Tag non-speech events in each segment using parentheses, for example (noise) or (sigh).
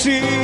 justiça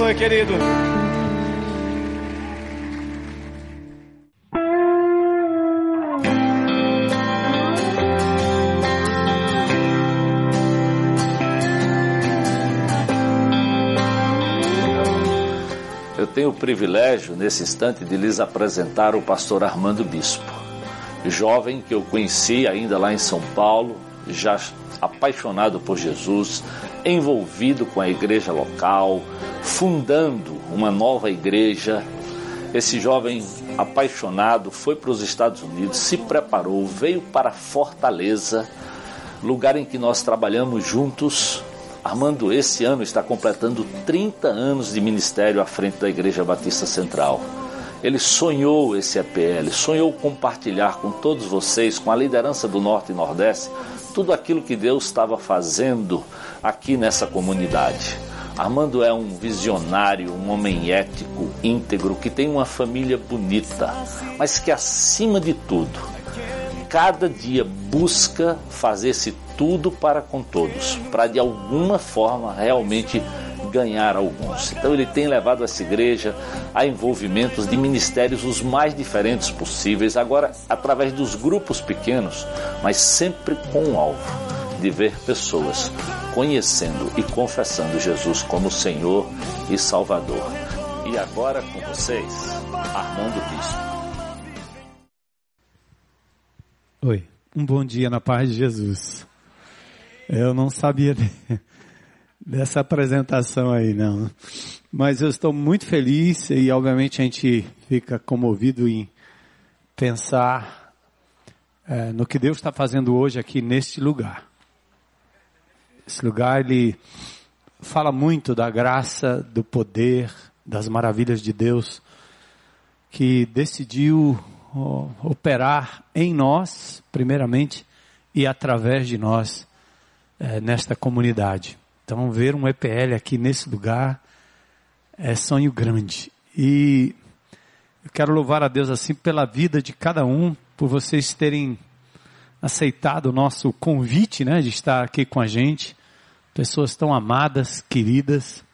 abençoe, querido. Eu tenho o privilégio, nesse instante, de lhes apresentar o pastor Armando Bispo, jovem que eu conheci ainda lá em São Paulo, já apaixonado por Jesus, envolvido com a igreja local, fundando uma nova igreja. Esse jovem apaixonado foi para os Estados Unidos, se preparou, veio para Fortaleza, lugar em que nós trabalhamos juntos. Armando, esse ano está completando 30 anos de ministério à frente da Igreja Batista Central. Ele sonhou esse EPL, sonhou compartilhar com todos vocês, com a liderança do Norte e Nordeste, tudo aquilo que Deus estava fazendo aqui nessa comunidade. Armando é um visionário, um homem ético, íntegro, que tem uma família bonita, mas que acima de tudo, cada dia busca fazer-se tudo para com todos, para de alguma forma realmente ganhar alguns. Então ele tem levado essa igreja a envolvimentos de ministérios os mais diferentes possíveis, agora através dos grupos pequenos, mas sempre com um alvo de ver pessoas conhecendo e confessando Jesus como Senhor e Salvador. E agora com vocês, Armando Bispo. Oi, um bom dia na paz de Jesus. Eu não sabia dessa apresentação aí, não. Mas eu estou muito feliz e, obviamente, a gente fica comovido em pensar é, no que Deus está fazendo hoje aqui neste lugar. Esse lugar, ele fala muito da graça, do poder, das maravilhas de Deus, que decidiu operar em nós, primeiramente, e através de nós, é, nesta comunidade. Então, ver um EPL aqui nesse lugar é sonho grande. E eu quero louvar a Deus assim pela vida de cada um, por vocês terem aceitado o nosso convite, né, de estar aqui com a gente. Pessoas tão amadas, queridas.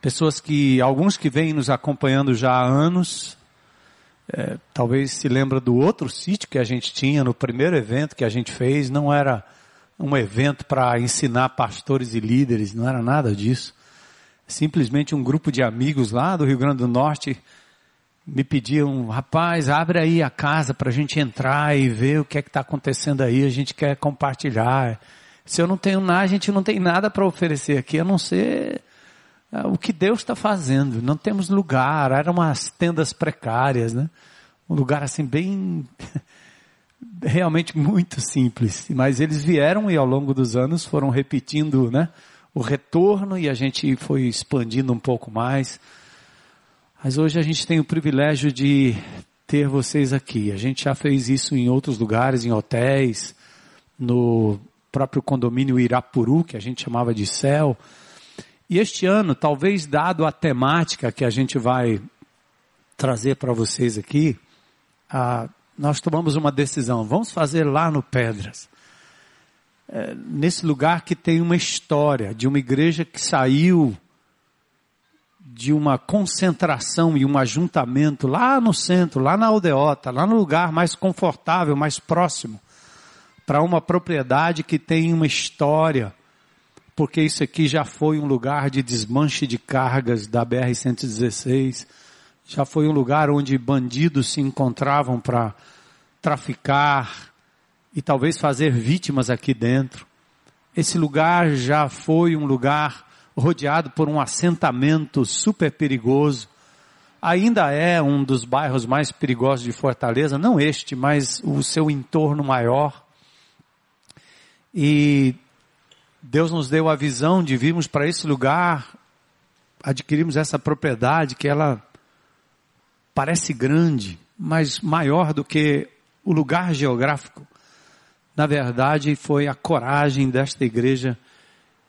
Pessoas que, alguns que vêm nos acompanhando já há anos, é, talvez se lembra do outro sítio que a gente tinha no primeiro evento que a gente fez, não era um evento para ensinar pastores e líderes, não era nada disso. Simplesmente um grupo de amigos lá do Rio Grande do Norte me pediam, rapaz, abre aí a casa para a gente entrar e ver o que é que está acontecendo aí, a gente quer compartilhar. Se eu não tenho nada, a gente não tem nada para oferecer aqui, a não ser ah, o que Deus está fazendo. Não temos lugar, eram umas tendas precárias, né? Um lugar assim bem (laughs) realmente muito simples. Mas eles vieram e ao longo dos anos foram repetindo, né? O retorno e a gente foi expandindo um pouco mais. Mas hoje a gente tem o privilégio de ter vocês aqui. A gente já fez isso em outros lugares, em hotéis, no próprio condomínio Irapuru, que a gente chamava de céu. E este ano, talvez dado a temática que a gente vai trazer para vocês aqui, a nós tomamos uma decisão, vamos fazer lá no Pedras. É, nesse lugar que tem uma história de uma igreja que saiu de uma concentração e um ajuntamento lá no centro, lá na aldeota, lá no lugar mais confortável, mais próximo, para uma propriedade que tem uma história, porque isso aqui já foi um lugar de desmanche de cargas da BR-116, já foi um lugar onde bandidos se encontravam para traficar e talvez fazer vítimas aqui dentro. Esse lugar já foi um lugar rodeado por um assentamento super perigoso. Ainda é um dos bairros mais perigosos de Fortaleza, não este, mas o seu entorno maior. E Deus nos deu a visão de virmos para esse lugar, adquirimos essa propriedade que ela parece grande, mas maior do que o lugar geográfico. Na verdade, foi a coragem desta igreja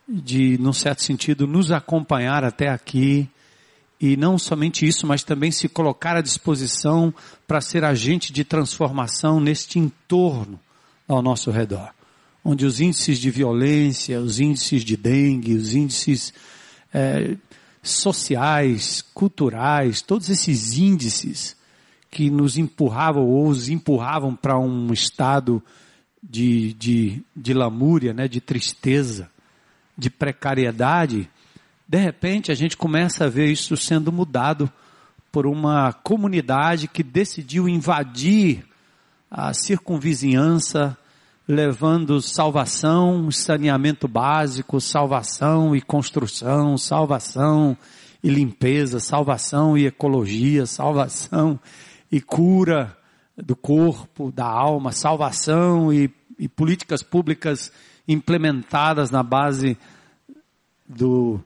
de, num certo sentido, nos acompanhar até aqui. E não somente isso, mas também se colocar à disposição para ser agente de transformação neste entorno ao nosso redor. Onde os índices de violência, os índices de dengue, os índices é, sociais, culturais, todos esses índices que nos empurravam ou os empurravam para um estado de, de, de lamúria, né, de tristeza, de precariedade, de repente a gente começa a ver isso sendo mudado por uma comunidade que decidiu invadir a circunvizinhança, levando salvação, saneamento básico, salvação e construção, salvação e limpeza, salvação e ecologia, salvação e cura do corpo, da alma, salvação e, e políticas públicas implementadas na base do,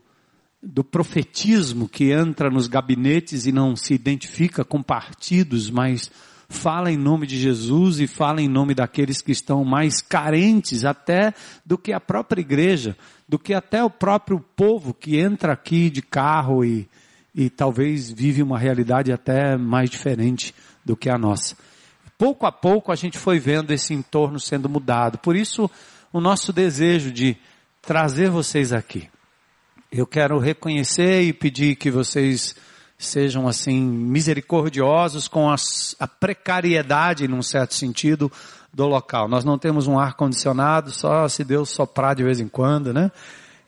do profetismo que entra nos gabinetes e não se identifica com partidos, mas fala em nome de Jesus e fala em nome daqueles que estão mais carentes até do que a própria igreja, do que até o próprio povo que entra aqui de carro e, e talvez vive uma realidade até mais diferente do que a nossa. Pouco a pouco a gente foi vendo esse entorno sendo mudado. Por isso, o nosso desejo de trazer vocês aqui. Eu quero reconhecer e pedir que vocês sejam assim misericordiosos com as, a precariedade, num certo sentido, do local. Nós não temos um ar condicionado, só se Deus soprar de vez em quando, né?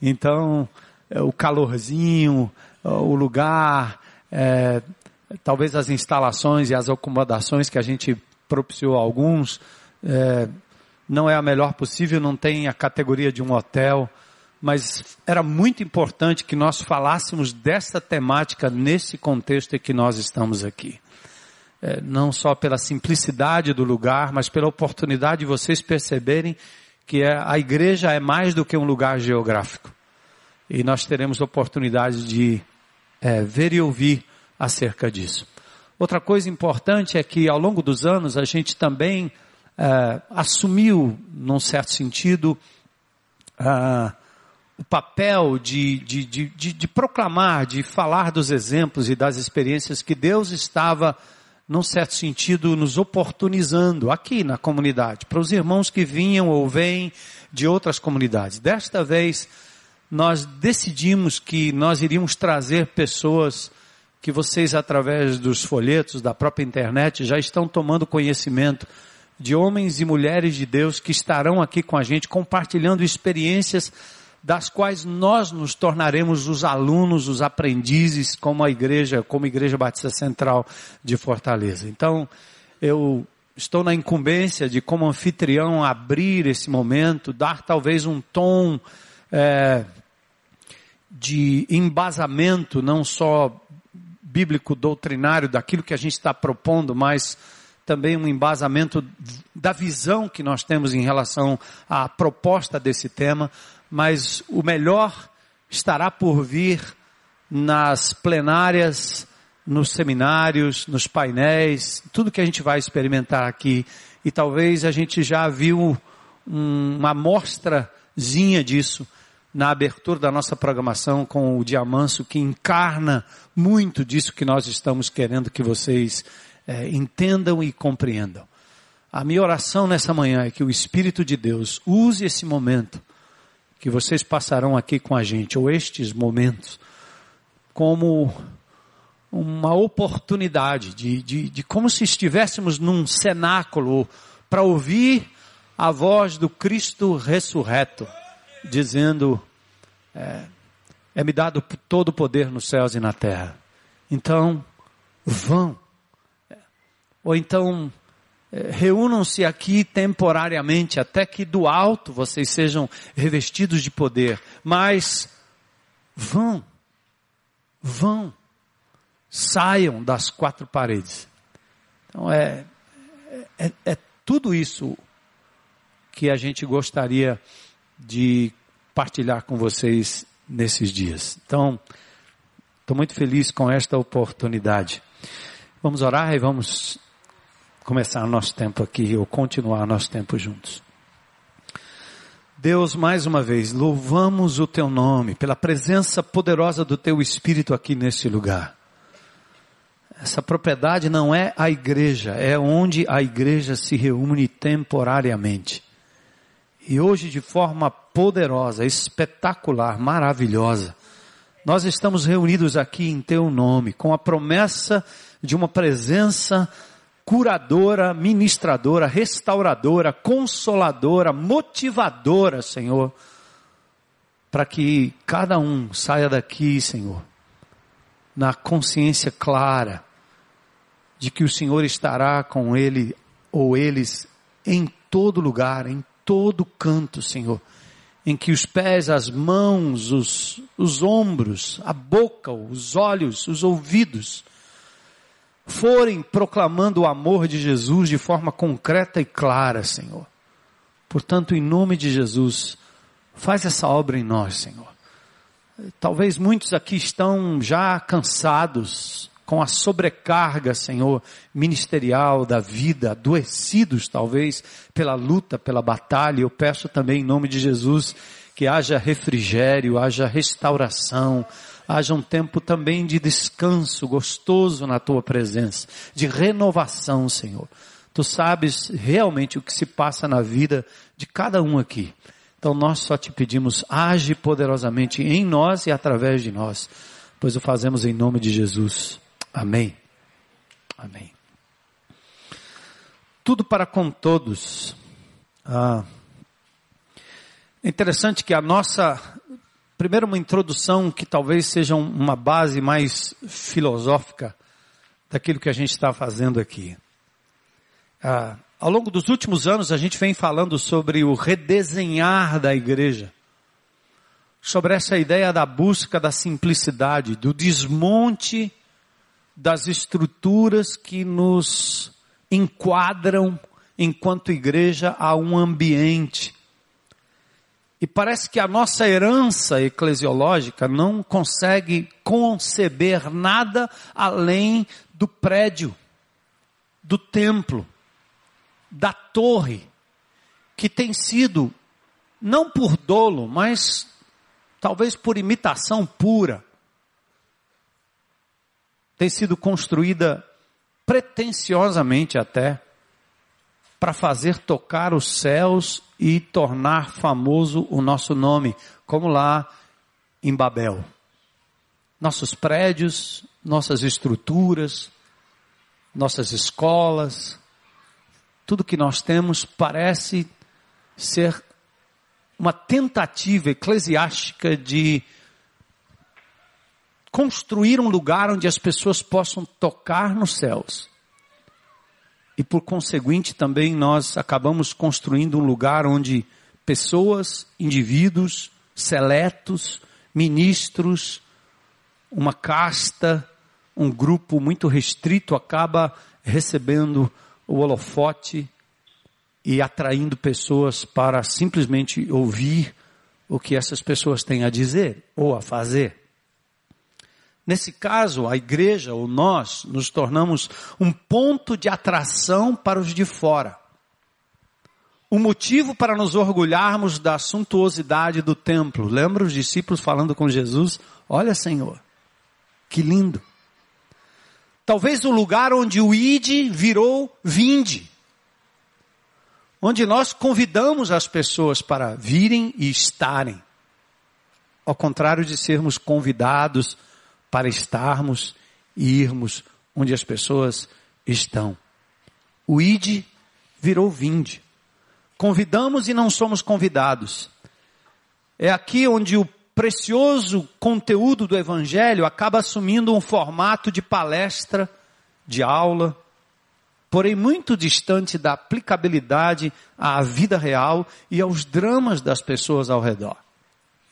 Então, é, o calorzinho, o lugar, é, talvez as instalações e as acomodações que a gente propiciou a alguns, é, não é a melhor possível, não tem a categoria de um hotel, mas era muito importante que nós falássemos dessa temática nesse contexto em que nós estamos aqui. É, não só pela simplicidade do lugar, mas pela oportunidade de vocês perceberem que é, a igreja é mais do que um lugar geográfico. E nós teremos oportunidade de é, ver e ouvir acerca disso. Outra coisa importante é que ao longo dos anos a gente também é, assumiu, num certo sentido, uh, o papel de, de, de, de, proclamar, de falar dos exemplos e das experiências que Deus estava, num certo sentido, nos oportunizando aqui na comunidade, para os irmãos que vinham ou vêm de outras comunidades. Desta vez, nós decidimos que nós iríamos trazer pessoas que vocês, através dos folhetos, da própria internet, já estão tomando conhecimento de homens e mulheres de Deus que estarão aqui com a gente compartilhando experiências das quais nós nos tornaremos os alunos, os aprendizes, como a igreja, como a Igreja Batista Central de Fortaleza. Então, eu estou na incumbência de, como anfitrião, abrir esse momento, dar talvez um tom é, de embasamento, não só bíblico doutrinário daquilo que a gente está propondo, mas também um embasamento da visão que nós temos em relação à proposta desse tema, mas o melhor estará por vir nas plenárias, nos seminários, nos painéis, tudo que a gente vai experimentar aqui. E talvez a gente já viu um, uma amostrazinha disso na abertura da nossa programação com o Diamanso, que encarna muito disso que nós estamos querendo que vocês é, entendam e compreendam. A minha oração nessa manhã é que o Espírito de Deus use esse momento que vocês passarão aqui com a gente, ou estes momentos, como uma oportunidade de, de, de como se estivéssemos num cenáculo para ouvir a voz do Cristo ressurreto, dizendo, é, é me dado todo o poder nos céus e na terra. Então, vão. Ou então, é, reúnam-se aqui temporariamente, até que do alto vocês sejam revestidos de poder. Mas vão, vão, saiam das quatro paredes. Então é, é, é tudo isso que a gente gostaria de partilhar com vocês nesses dias. Então, estou muito feliz com esta oportunidade. Vamos orar e vamos começar nosso tempo aqui, ou continuar nosso tempo juntos. Deus, mais uma vez, louvamos o teu nome pela presença poderosa do teu Espírito aqui nesse lugar. Essa propriedade não é a igreja, é onde a igreja se reúne temporariamente. E hoje, de forma poderosa, espetacular, maravilhosa, nós estamos reunidos aqui em teu nome, com a promessa de uma presença curadora, ministradora, restauradora, consoladora, motivadora, Senhor, para que cada um saia daqui, Senhor, na consciência clara de que o Senhor estará com ele ou eles em todo lugar, em todo canto, Senhor. Em que os pés, as mãos, os, os ombros, a boca, os olhos, os ouvidos forem proclamando o amor de Jesus de forma concreta e clara, Senhor. Portanto, em nome de Jesus, faz essa obra em nós, Senhor. Talvez muitos aqui estão já cansados com a sobrecarga, Senhor, ministerial da vida, adoecidos talvez pela luta, pela batalha. Eu peço também em nome de Jesus que haja refrigério, haja restauração, haja um tempo também de descanso gostoso na tua presença, de renovação, Senhor. Tu sabes realmente o que se passa na vida de cada um aqui. Então nós só te pedimos, age poderosamente em nós e através de nós, pois o fazemos em nome de Jesus. Amém. Amém. Tudo para com todos. Ah, é interessante que a nossa, primeiro uma introdução que talvez seja uma base mais filosófica daquilo que a gente está fazendo aqui. Ah, ao longo dos últimos anos a gente vem falando sobre o redesenhar da igreja. Sobre essa ideia da busca da simplicidade, do desmonte das estruturas que nos enquadram enquanto igreja a um ambiente. E parece que a nossa herança eclesiológica não consegue conceber nada além do prédio, do templo, da torre, que tem sido, não por dolo, mas talvez por imitação pura, tem sido construída pretensiosamente até para fazer tocar os céus e tornar famoso o nosso nome, como lá em Babel. Nossos prédios, nossas estruturas, nossas escolas, tudo que nós temos parece ser uma tentativa eclesiástica de construir um lugar onde as pessoas possam tocar nos céus. E por conseguinte também nós acabamos construindo um lugar onde pessoas, indivíduos, seletos, ministros, uma casta, um grupo muito restrito acaba recebendo o holofote e atraindo pessoas para simplesmente ouvir o que essas pessoas têm a dizer ou a fazer. Nesse caso, a igreja ou nós nos tornamos um ponto de atração para os de fora. Um motivo para nos orgulharmos da suntuosidade do templo. Lembra os discípulos falando com Jesus? Olha, Senhor, que lindo. Talvez o lugar onde o ide virou vinde. Onde nós convidamos as pessoas para virem e estarem. Ao contrário de sermos convidados para estarmos e irmos onde as pessoas estão. O ide virou vinde. Convidamos e não somos convidados. É aqui onde o precioso conteúdo do Evangelho acaba assumindo um formato de palestra, de aula, porém muito distante da aplicabilidade à vida real e aos dramas das pessoas ao redor.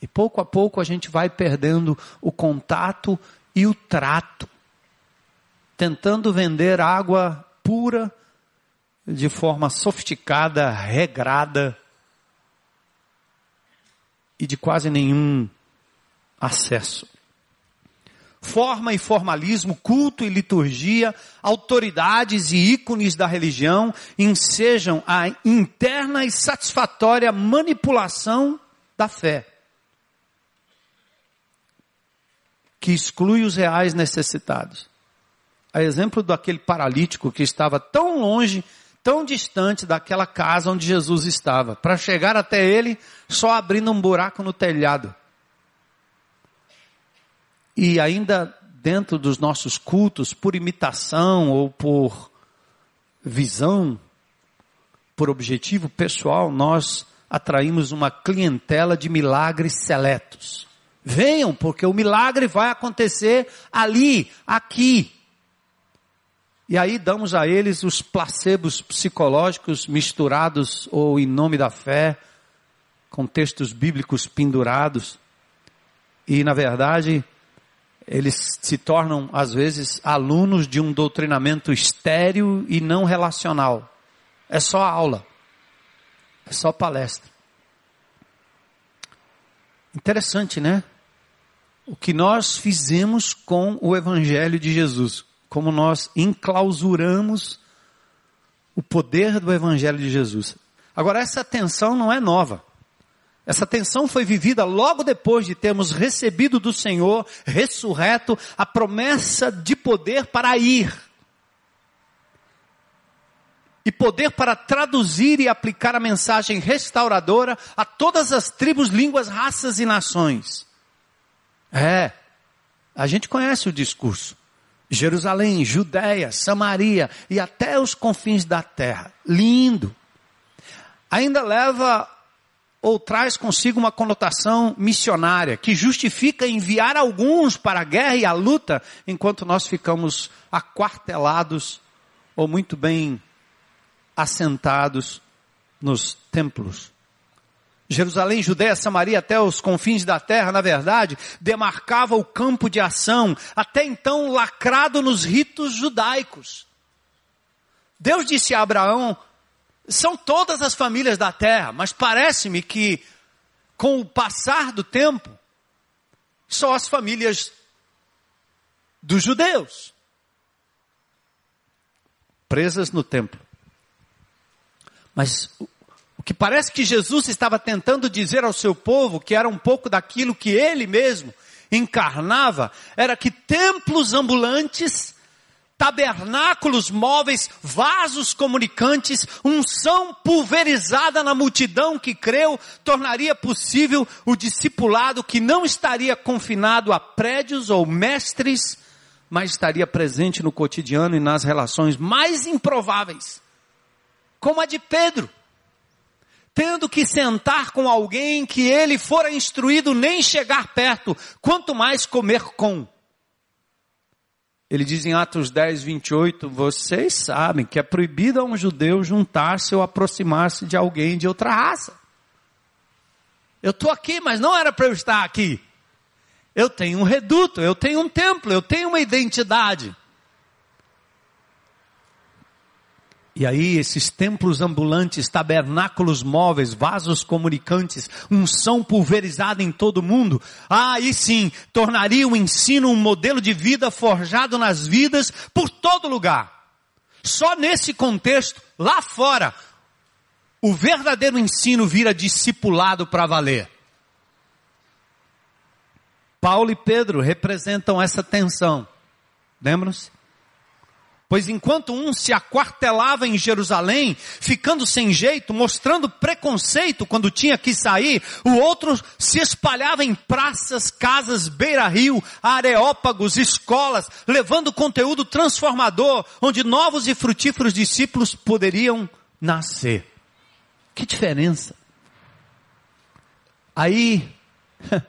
E pouco a pouco a gente vai perdendo o contato e o trato, tentando vender água pura de forma sofisticada, regrada e de quase nenhum acesso. Forma e formalismo, culto e liturgia, autoridades e ícones da religião ensejam a interna e satisfatória manipulação da fé. Que exclui os reais necessitados. A exemplo daquele paralítico que estava tão longe, tão distante daquela casa onde Jesus estava, para chegar até ele só abrindo um buraco no telhado. E ainda dentro dos nossos cultos, por imitação ou por visão, por objetivo pessoal, nós atraímos uma clientela de milagres seletos. Venham, porque o milagre vai acontecer ali, aqui. E aí damos a eles os placebos psicológicos misturados ou em nome da fé, com textos bíblicos pendurados. E na verdade, eles se tornam às vezes alunos de um doutrinamento estéril e não relacional. É só aula. É só palestra. Interessante, né? O que nós fizemos com o Evangelho de Jesus como nós enclausuramos o poder do Evangelho de Jesus. Agora, essa tensão não é nova. Essa tensão foi vivida logo depois de termos recebido do Senhor, ressurreto, a promessa de poder para ir. E poder para traduzir e aplicar a mensagem restauradora a todas as tribos, línguas, raças e nações. É, a gente conhece o discurso. Jerusalém, Judéia, Samaria e até os confins da terra. Lindo. Ainda leva ou traz consigo uma conotação missionária que justifica enviar alguns para a guerra e a luta enquanto nós ficamos aquartelados ou muito bem assentados nos templos. Jerusalém, Judéia, Samaria, até os confins da terra, na verdade, demarcava o campo de ação, até então lacrado nos ritos judaicos. Deus disse a Abraão, são todas as famílias da terra, mas parece-me que, com o passar do tempo, só as famílias dos judeus, presas no templo. Mas o que parece que Jesus estava tentando dizer ao seu povo, que era um pouco daquilo que ele mesmo encarnava, era que templos ambulantes, tabernáculos móveis, vasos comunicantes, unção pulverizada na multidão que creu, tornaria possível o discipulado que não estaria confinado a prédios ou mestres, mas estaria presente no cotidiano e nas relações mais improváveis, como a de Pedro tendo que sentar com alguém que ele fora instruído nem chegar perto, quanto mais comer com. Ele diz em Atos 10, 28, vocês sabem que é proibido a um judeu juntar-se ou aproximar-se de alguém de outra raça. Eu estou aqui, mas não era para eu estar aqui. Eu tenho um reduto, eu tenho um templo, eu tenho uma identidade. E aí esses templos ambulantes, tabernáculos móveis, vasos comunicantes, unção pulverizada em todo mundo, ah, aí sim, tornaria o ensino um modelo de vida forjado nas vidas por todo lugar. Só nesse contexto, lá fora, o verdadeiro ensino vira discipulado para valer. Paulo e Pedro representam essa tensão. Lembram-se? Pois enquanto um se aquartelava em Jerusalém, ficando sem jeito, mostrando preconceito quando tinha que sair, o outro se espalhava em praças, casas, beira-rio, areópagos, escolas, levando conteúdo transformador, onde novos e frutíferos discípulos poderiam nascer. Que diferença! Aí, (laughs)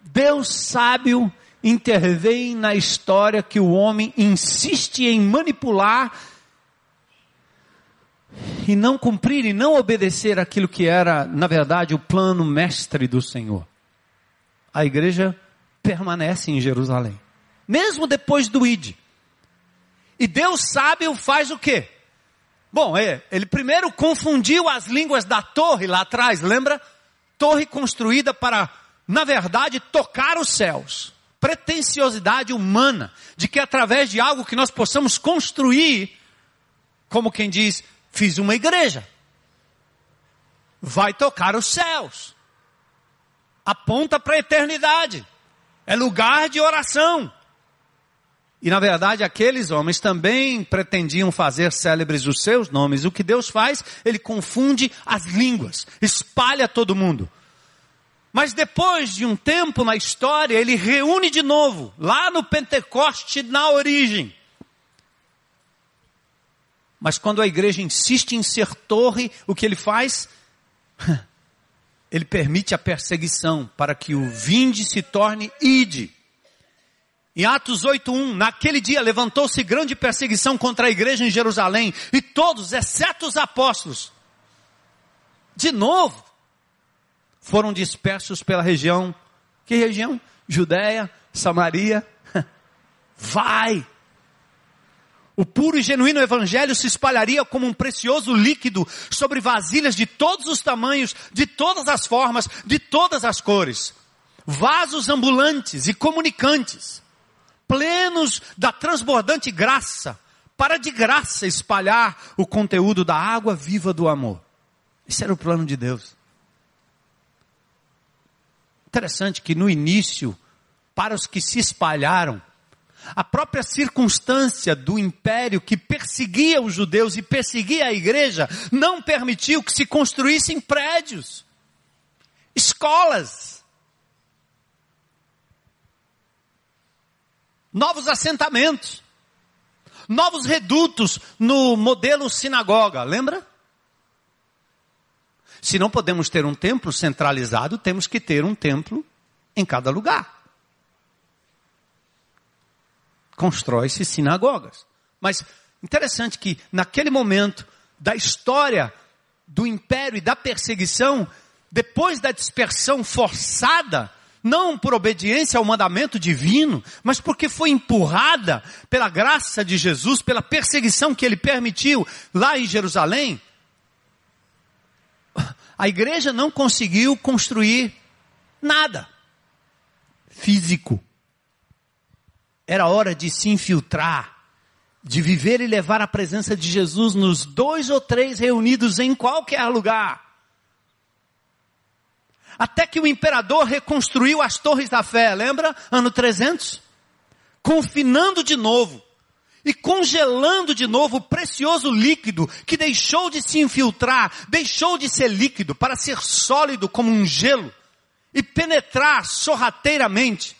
Deus sábio intervém na história que o homem insiste em manipular e não cumprir e não obedecer aquilo que era, na verdade, o plano mestre do Senhor. A igreja permanece em Jerusalém, mesmo depois do ID. E Deus sábio faz o quê? Bom, é, ele primeiro confundiu as línguas da torre lá atrás, lembra? Torre construída para, na verdade, tocar os céus pretensiosidade humana de que através de algo que nós possamos construir, como quem diz, fiz uma igreja, vai tocar os céus, aponta para a eternidade, é lugar de oração. E na verdade aqueles homens também pretendiam fazer célebres os seus nomes. O que Deus faz? Ele confunde as línguas, espalha todo mundo. Mas depois de um tempo na história, ele reúne de novo, lá no Pentecoste, na origem. Mas quando a igreja insiste em ser torre, o que ele faz? (laughs) ele permite a perseguição para que o vinde se torne ide. Em Atos 8:1, naquele dia levantou-se grande perseguição contra a igreja em Jerusalém, e todos, exceto os apóstolos, de novo, foram dispersos pela região. Que região? Judéia, Samaria. (laughs) Vai! O puro e genuíno evangelho se espalharia como um precioso líquido sobre vasilhas de todos os tamanhos, de todas as formas, de todas as cores. Vasos ambulantes e comunicantes, plenos da transbordante graça, para de graça espalhar o conteúdo da água viva do amor. Esse era o plano de Deus. Interessante que no início, para os que se espalharam, a própria circunstância do império que perseguia os judeus e perseguia a igreja não permitiu que se construíssem prédios, escolas, novos assentamentos, novos redutos no modelo sinagoga, lembra? Se não podemos ter um templo centralizado, temos que ter um templo em cada lugar constrói-se sinagogas. Mas interessante que naquele momento da história do império e da perseguição, depois da dispersão forçada, não por obediência ao mandamento divino, mas porque foi empurrada pela graça de Jesus, pela perseguição que ele permitiu lá em Jerusalém, a igreja não conseguiu construir nada físico. Era hora de se infiltrar, de viver e levar a presença de Jesus nos dois ou três reunidos em qualquer lugar. Até que o imperador reconstruiu as torres da fé, lembra? Ano 300? Confinando de novo e congelando de novo o precioso líquido que deixou de se infiltrar, deixou de ser líquido para ser sólido como um gelo e penetrar sorrateiramente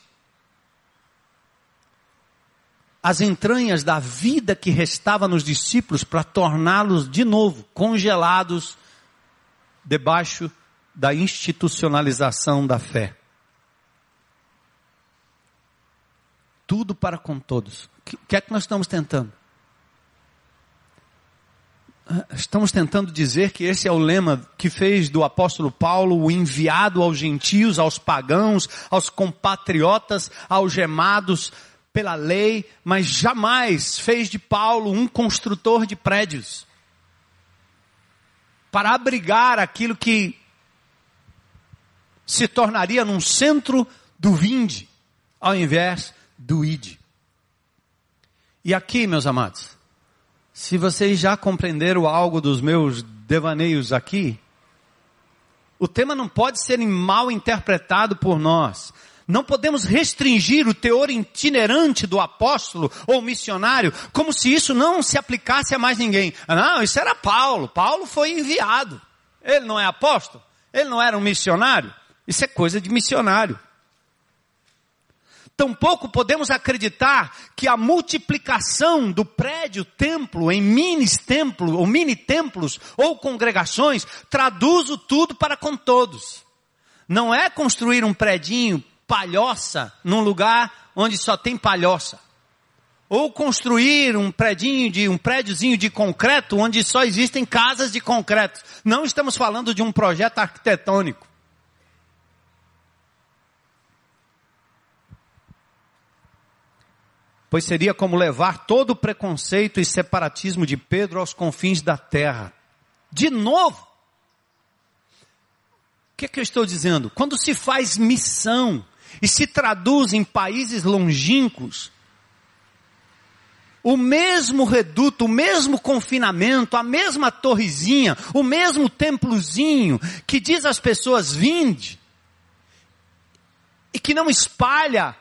as entranhas da vida que restava nos discípulos para torná-los de novo congelados debaixo da institucionalização da fé. Tudo para com todos. O que, que é que nós estamos tentando? Estamos tentando dizer que esse é o lema que fez do apóstolo Paulo o enviado aos gentios, aos pagãos, aos compatriotas, algemados, pela lei, mas jamais fez de Paulo um construtor de prédios para abrigar aquilo que se tornaria num centro do vinde, ao invés do ide. E aqui, meus amados, se vocês já compreenderam algo dos meus devaneios aqui, o tema não pode ser mal interpretado por nós. Não podemos restringir o teor itinerante do apóstolo ou missionário, como se isso não se aplicasse a mais ninguém. Não, isso era Paulo. Paulo foi enviado. Ele não é apóstolo? Ele não era um missionário? Isso é coisa de missionário. Tampouco podemos acreditar que a multiplicação do prédio templo em mini templo ou mini templos ou congregações traduz o tudo para com todos. Não é construir um predinho palhoça num lugar onde só tem palhoça. Ou construir um predinho de um prédiozinho de concreto onde só existem casas de concreto. Não estamos falando de um projeto arquitetônico. Pois seria como levar todo o preconceito e separatismo de Pedro aos confins da terra. De novo. O que é que eu estou dizendo? Quando se faz missão, e se traduz em países longínquos, o mesmo reduto, o mesmo confinamento, a mesma torrezinha, o mesmo templozinho que diz às pessoas vinde e que não espalha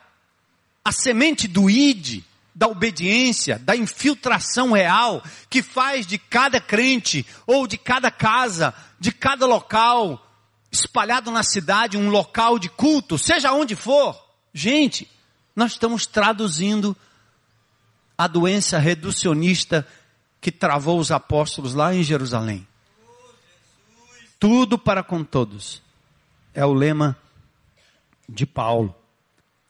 a semente do id, da obediência, da infiltração real que faz de cada crente ou de cada casa, de cada local, espalhado na cidade um local de culto, seja onde for. Gente, nós estamos traduzindo a doença reducionista que travou os apóstolos lá em Jerusalém. Tudo para com todos. é o lema de Paulo.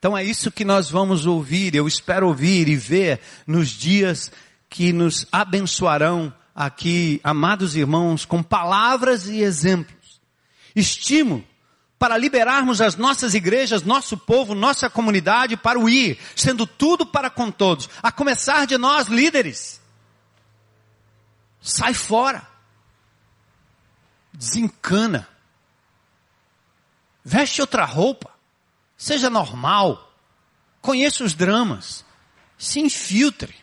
Então é isso que nós vamos ouvir, eu espero ouvir e ver nos dias que nos abençoarão aqui, amados irmãos, com palavras e exemplos. Estímulo para liberarmos as nossas igrejas, nosso povo, nossa comunidade para o ir, sendo tudo para com todos, a começar de nós líderes. Sai fora. Desencana. Veste outra roupa. Seja normal. Conheça os dramas. Se infiltre.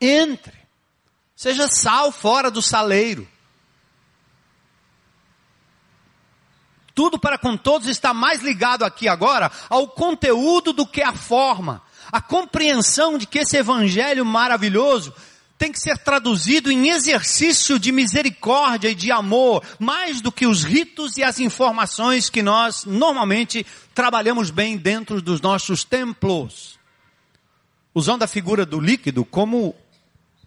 Entre. Seja sal fora do saleiro. Tudo para com todos está mais ligado aqui agora ao conteúdo do que à forma. A compreensão de que esse evangelho maravilhoso tem que ser traduzido em exercício de misericórdia e de amor, mais do que os ritos e as informações que nós normalmente trabalhamos bem dentro dos nossos templos. Usando a figura do líquido como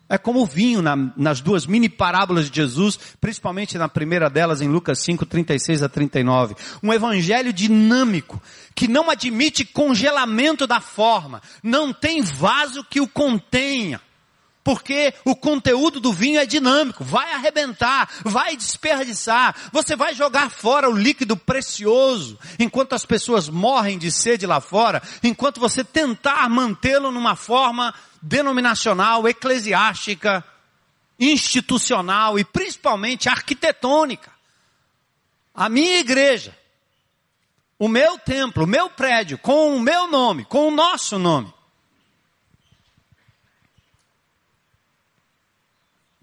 é como o vinho na, nas duas mini parábolas de Jesus, principalmente na primeira delas em Lucas 5, 36 a 39. Um evangelho dinâmico, que não admite congelamento da forma, não tem vaso que o contenha. Porque o conteúdo do vinho é dinâmico, vai arrebentar, vai desperdiçar, você vai jogar fora o líquido precioso, enquanto as pessoas morrem de sede lá fora, enquanto você tentar mantê-lo numa forma denominacional, eclesiástica, institucional e principalmente arquitetônica. A minha igreja, o meu templo, o meu prédio, com o meu nome, com o nosso nome.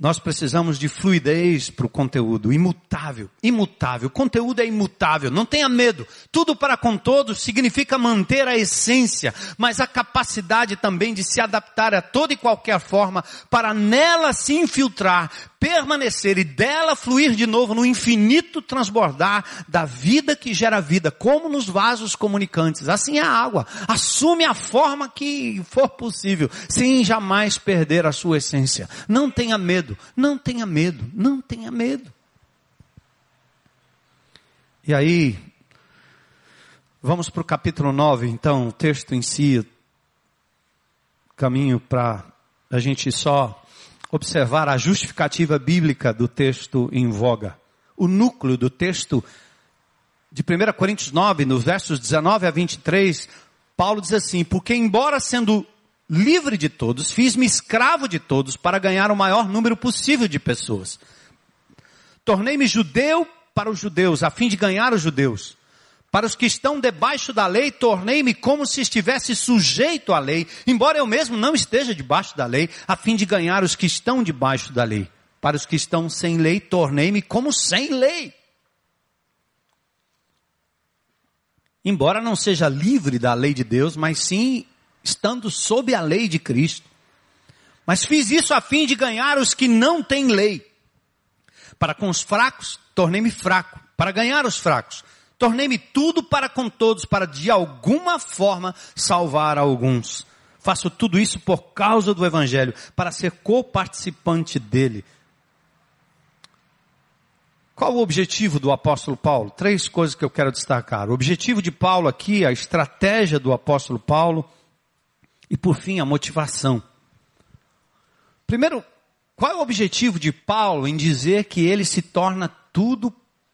Nós precisamos de fluidez para o conteúdo, imutável, imutável. O conteúdo é imutável, não tenha medo. Tudo para com todos significa manter a essência, mas a capacidade também de se adaptar a toda e qualquer forma para nela se infiltrar, permanecer e dela fluir de novo no infinito transbordar da vida que gera vida, como nos vasos comunicantes. Assim é a água. Assume a forma que for possível, sem jamais perder a sua essência. Não tenha medo, não tenha medo, não tenha medo. E aí, vamos para o capítulo 9, então, o texto em si, caminho para a gente só observar a justificativa bíblica do texto em voga. O núcleo do texto de 1 Coríntios 9, nos versos 19 a 23, Paulo diz assim: Porque, embora sendo livre de todos, fiz-me escravo de todos para ganhar o maior número possível de pessoas. Tornei-me judeu para os judeus, a fim de ganhar os judeus. Para os que estão debaixo da lei, tornei-me como se estivesse sujeito à lei, embora eu mesmo não esteja debaixo da lei, a fim de ganhar os que estão debaixo da lei. Para os que estão sem lei, tornei-me como sem lei. Embora não seja livre da lei de Deus, mas sim estando sob a lei de Cristo. Mas fiz isso a fim de ganhar os que não têm lei. Para com os fracos, tornei-me fraco. Para ganhar os fracos, Tornei-me tudo para com todos, para de alguma forma salvar alguns. Faço tudo isso por causa do Evangelho, para ser co-participante dele. Qual o objetivo do apóstolo Paulo? Três coisas que eu quero destacar. O objetivo de Paulo aqui, a estratégia do apóstolo Paulo, e por fim, a motivação. Primeiro, qual é o objetivo de Paulo em dizer que ele se torna tudo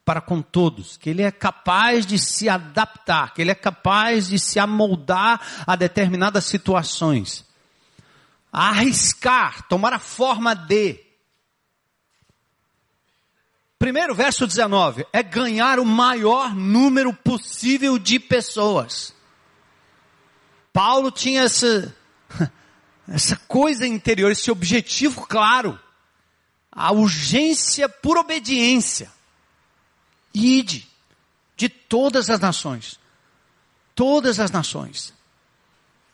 para com todos, que ele é capaz de se adaptar, que ele é capaz de se amoldar a determinadas situações, a arriscar, tomar a forma de. Primeiro verso 19 é ganhar o maior número possível de pessoas. Paulo tinha essa, (laughs) essa coisa interior, esse objetivo claro, a urgência por obediência. Ide de todas as nações. Todas as nações.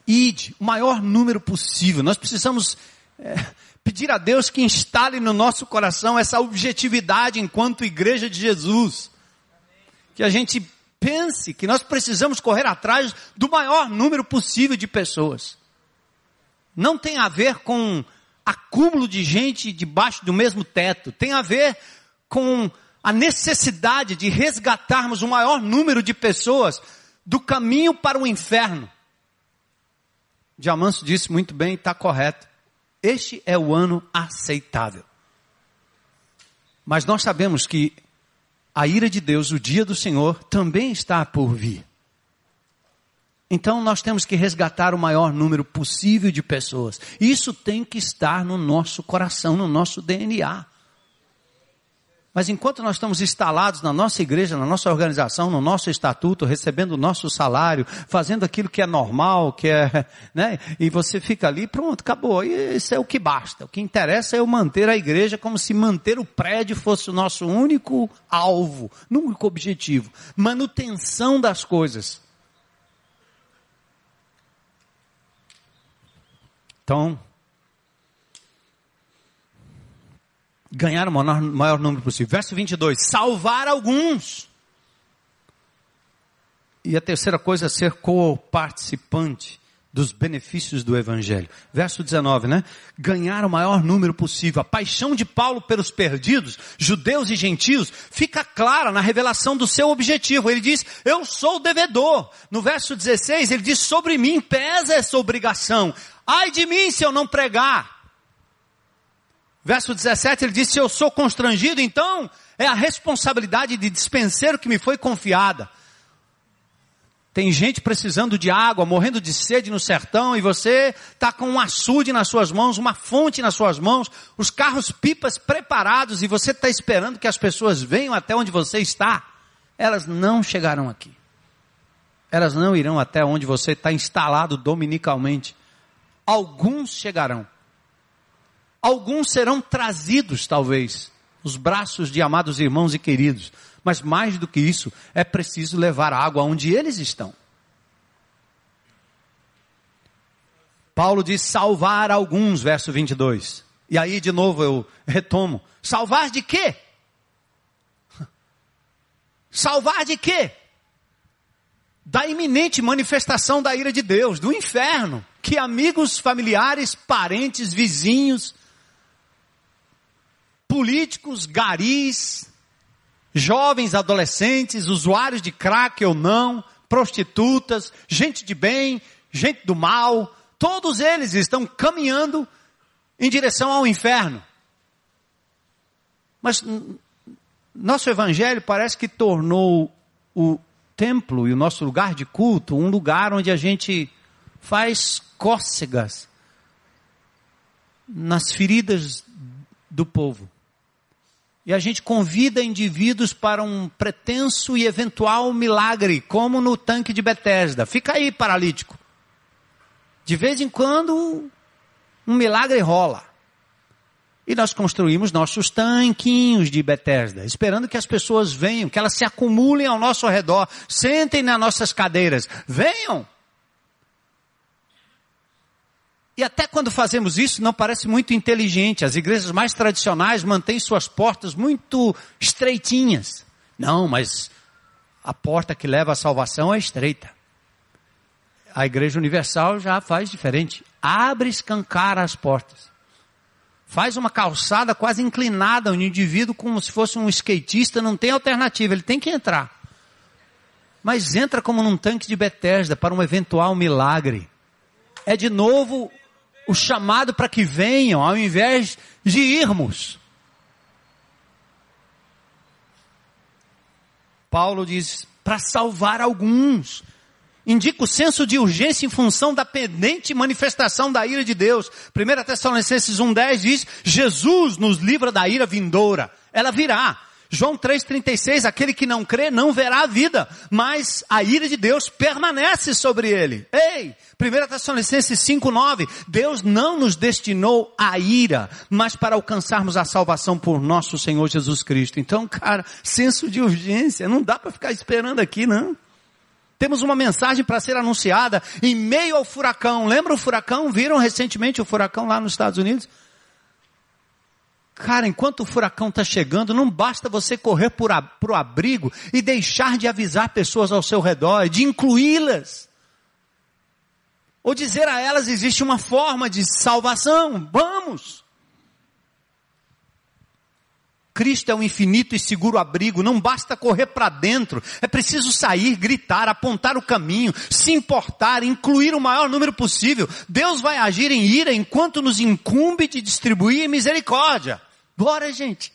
Ide, o maior número possível. Nós precisamos é, pedir a Deus que instale no nosso coração essa objetividade enquanto igreja de Jesus. Que a gente pense que nós precisamos correr atrás do maior número possível de pessoas. Não tem a ver com acúmulo de gente debaixo do mesmo teto. Tem a ver com a necessidade de resgatarmos o maior número de pessoas do caminho para o inferno. Diamanso disse muito bem, está correto. Este é o ano aceitável. Mas nós sabemos que a ira de Deus, o dia do Senhor, também está por vir. Então nós temos que resgatar o maior número possível de pessoas. Isso tem que estar no nosso coração, no nosso DNA. Mas enquanto nós estamos instalados na nossa igreja, na nossa organização, no nosso estatuto, recebendo o nosso salário, fazendo aquilo que é normal, que é, (laughs) né? E você fica ali, pronto, acabou. E isso é o que basta. O que interessa é eu manter a igreja como se manter o prédio fosse o nosso único alvo, único objetivo. Manutenção das coisas. Então, ganhar o maior, maior número possível. Verso 22, salvar alguns. E a terceira coisa é ser co-participante dos benefícios do Evangelho. Verso 19, né? Ganhar o maior número possível. A paixão de Paulo pelos perdidos, judeus e gentios, fica clara na revelação do seu objetivo. Ele diz, eu sou o devedor. No verso 16, ele diz, sobre mim pesa essa obrigação. Ai de mim se eu não pregar. Verso 17 ele diz: Se eu sou constrangido, então é a responsabilidade de dispenseiro que me foi confiada. Tem gente precisando de água, morrendo de sede no sertão, e você está com um açude nas suas mãos, uma fonte nas suas mãos, os carros pipas preparados, e você está esperando que as pessoas venham até onde você está. Elas não chegarão aqui. Elas não irão até onde você está instalado dominicalmente. Alguns chegarão. Alguns serão trazidos, talvez, nos braços de amados irmãos e queridos. Mas mais do que isso, é preciso levar água onde eles estão. Paulo diz salvar alguns, verso 22. E aí, de novo, eu retomo. Salvar de quê? Salvar de quê? Da iminente manifestação da ira de Deus, do inferno, que amigos, familiares, parentes, vizinhos, políticos, garis, jovens, adolescentes, usuários de crack ou não, prostitutas, gente de bem, gente do mal, todos eles estão caminhando em direção ao inferno. Mas nosso evangelho parece que tornou o templo e o nosso lugar de culto um lugar onde a gente faz cócegas nas feridas do povo. E a gente convida indivíduos para um pretenso e eventual milagre, como no tanque de Betesda. Fica aí, paralítico. De vez em quando, um milagre rola. E nós construímos nossos tanquinhos de Betesda, esperando que as pessoas venham, que elas se acumulem ao nosso redor, sentem nas nossas cadeiras. Venham! E até quando fazemos isso, não parece muito inteligente. As igrejas mais tradicionais mantêm suas portas muito estreitinhas. Não, mas a porta que leva à salvação é estreita. A igreja universal já faz diferente. Abre escancara as portas. Faz uma calçada quase inclinada, um indivíduo como se fosse um skatista, não tem alternativa, ele tem que entrar. Mas entra como num tanque de Betesda para um eventual milagre. É de novo o chamado para que venham, ao invés de irmos. Paulo diz, para salvar alguns. Indica o senso de urgência em função da pendente manifestação da ira de Deus. 1 Tessalonicenses 1,10 diz, Jesus nos livra da ira vindoura. Ela virá. João 3,36, aquele que não crê não verá a vida, mas a ira de Deus permanece sobre ele. Ei, 1 Tessalonicenses 5,9, Deus não nos destinou a ira, mas para alcançarmos a salvação por nosso Senhor Jesus Cristo. Então, cara, senso de urgência, não dá para ficar esperando aqui, não. Temos uma mensagem para ser anunciada em meio ao furacão. Lembra o furacão? Viram recentemente o furacão lá nos Estados Unidos? Cara, enquanto o furacão está chegando, não basta você correr para o abrigo e deixar de avisar pessoas ao seu redor, de incluí-las. Ou dizer a elas existe uma forma de salvação. Vamos! Cristo é o infinito e seguro abrigo, não basta correr para dentro, é preciso sair, gritar, apontar o caminho, se importar, incluir o maior número possível. Deus vai agir em ira enquanto nos incumbe de distribuir misericórdia. Bora, gente.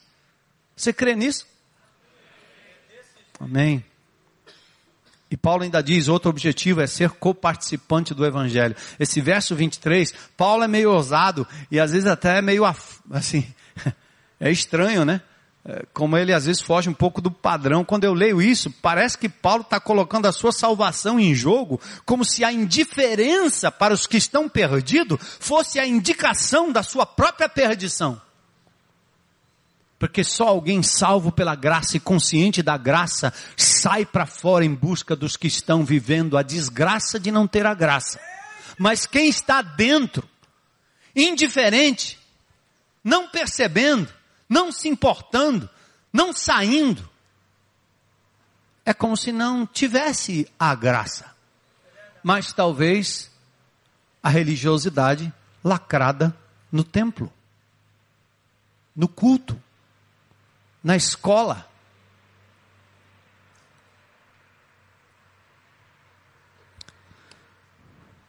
Você crê nisso? Amém. E Paulo ainda diz, outro objetivo é ser coparticipante do evangelho. Esse verso 23, Paulo é meio ousado e às vezes até é meio assim, (laughs) é estranho, né? É, como ele às vezes foge um pouco do padrão. Quando eu leio isso, parece que Paulo está colocando a sua salvação em jogo, como se a indiferença para os que estão perdidos fosse a indicação da sua própria perdição. Porque só alguém salvo pela graça e consciente da graça sai para fora em busca dos que estão vivendo a desgraça de não ter a graça. Mas quem está dentro, indiferente, não percebendo, não se importando, não saindo, é como se não tivesse a graça. Mas talvez a religiosidade lacrada no templo, no culto na escola.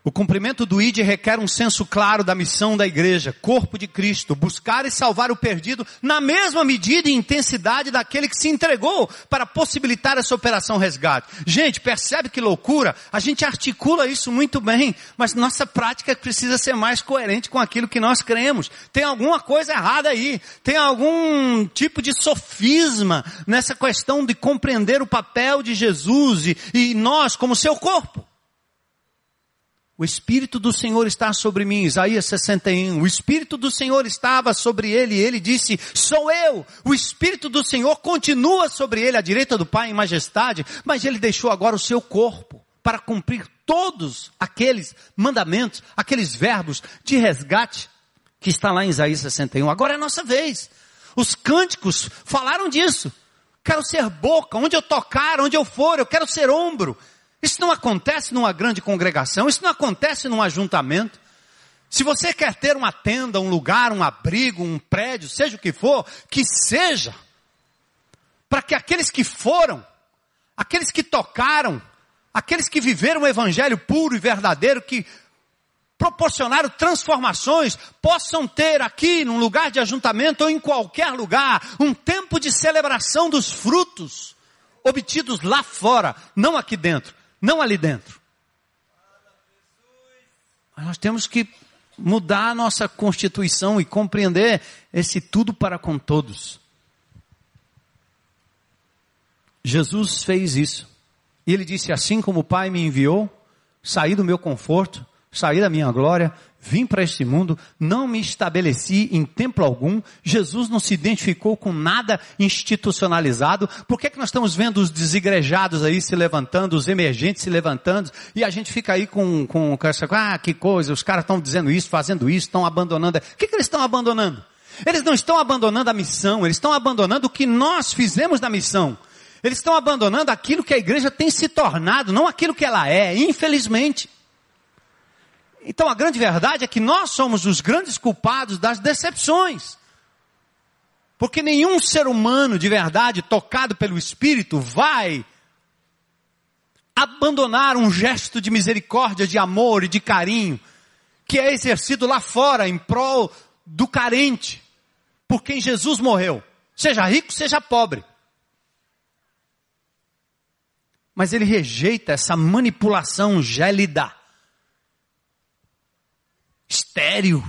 O cumprimento do ID requer um senso claro da missão da igreja, corpo de Cristo, buscar e salvar o perdido na mesma medida e intensidade daquele que se entregou para possibilitar essa operação resgate. Gente, percebe que loucura? A gente articula isso muito bem, mas nossa prática precisa ser mais coerente com aquilo que nós cremos. Tem alguma coisa errada aí, tem algum tipo de sofisma nessa questão de compreender o papel de Jesus e, e nós como seu corpo. O Espírito do Senhor está sobre mim, Isaías 61. O Espírito do Senhor estava sobre ele e ele disse, sou eu. O Espírito do Senhor continua sobre ele, à direita do Pai em majestade, mas ele deixou agora o seu corpo para cumprir todos aqueles mandamentos, aqueles verbos de resgate que está lá em Isaías 61. Agora é nossa vez. Os cânticos falaram disso. Quero ser boca, onde eu tocar, onde eu for, eu quero ser ombro. Isso não acontece numa grande congregação, isso não acontece num ajuntamento. Se você quer ter uma tenda, um lugar, um abrigo, um prédio, seja o que for, que seja, para que aqueles que foram, aqueles que tocaram, aqueles que viveram o evangelho puro e verdadeiro, que proporcionaram transformações, possam ter aqui, num lugar de ajuntamento ou em qualquer lugar, um tempo de celebração dos frutos obtidos lá fora, não aqui dentro não ali dentro. Mas nós temos que mudar a nossa constituição e compreender esse tudo para com todos. Jesus fez isso. E ele disse: Assim como o Pai me enviou, saí do meu conforto, saí da minha glória, vim para este mundo, não me estabeleci em templo algum, Jesus não se identificou com nada institucionalizado, por que, é que nós estamos vendo os desigrejados aí se levantando, os emergentes se levantando, e a gente fica aí com, com, com essa, ah, que coisa, os caras estão dizendo isso, fazendo isso, estão abandonando, o que, que eles estão abandonando? Eles não estão abandonando a missão, eles estão abandonando o que nós fizemos da missão. Eles estão abandonando aquilo que a igreja tem se tornado, não aquilo que ela é, infelizmente. Então a grande verdade é que nós somos os grandes culpados das decepções. Porque nenhum ser humano de verdade tocado pelo Espírito vai abandonar um gesto de misericórdia, de amor e de carinho que é exercido lá fora em prol do carente, por quem Jesus morreu, seja rico, seja pobre. Mas ele rejeita essa manipulação gélida estéreo,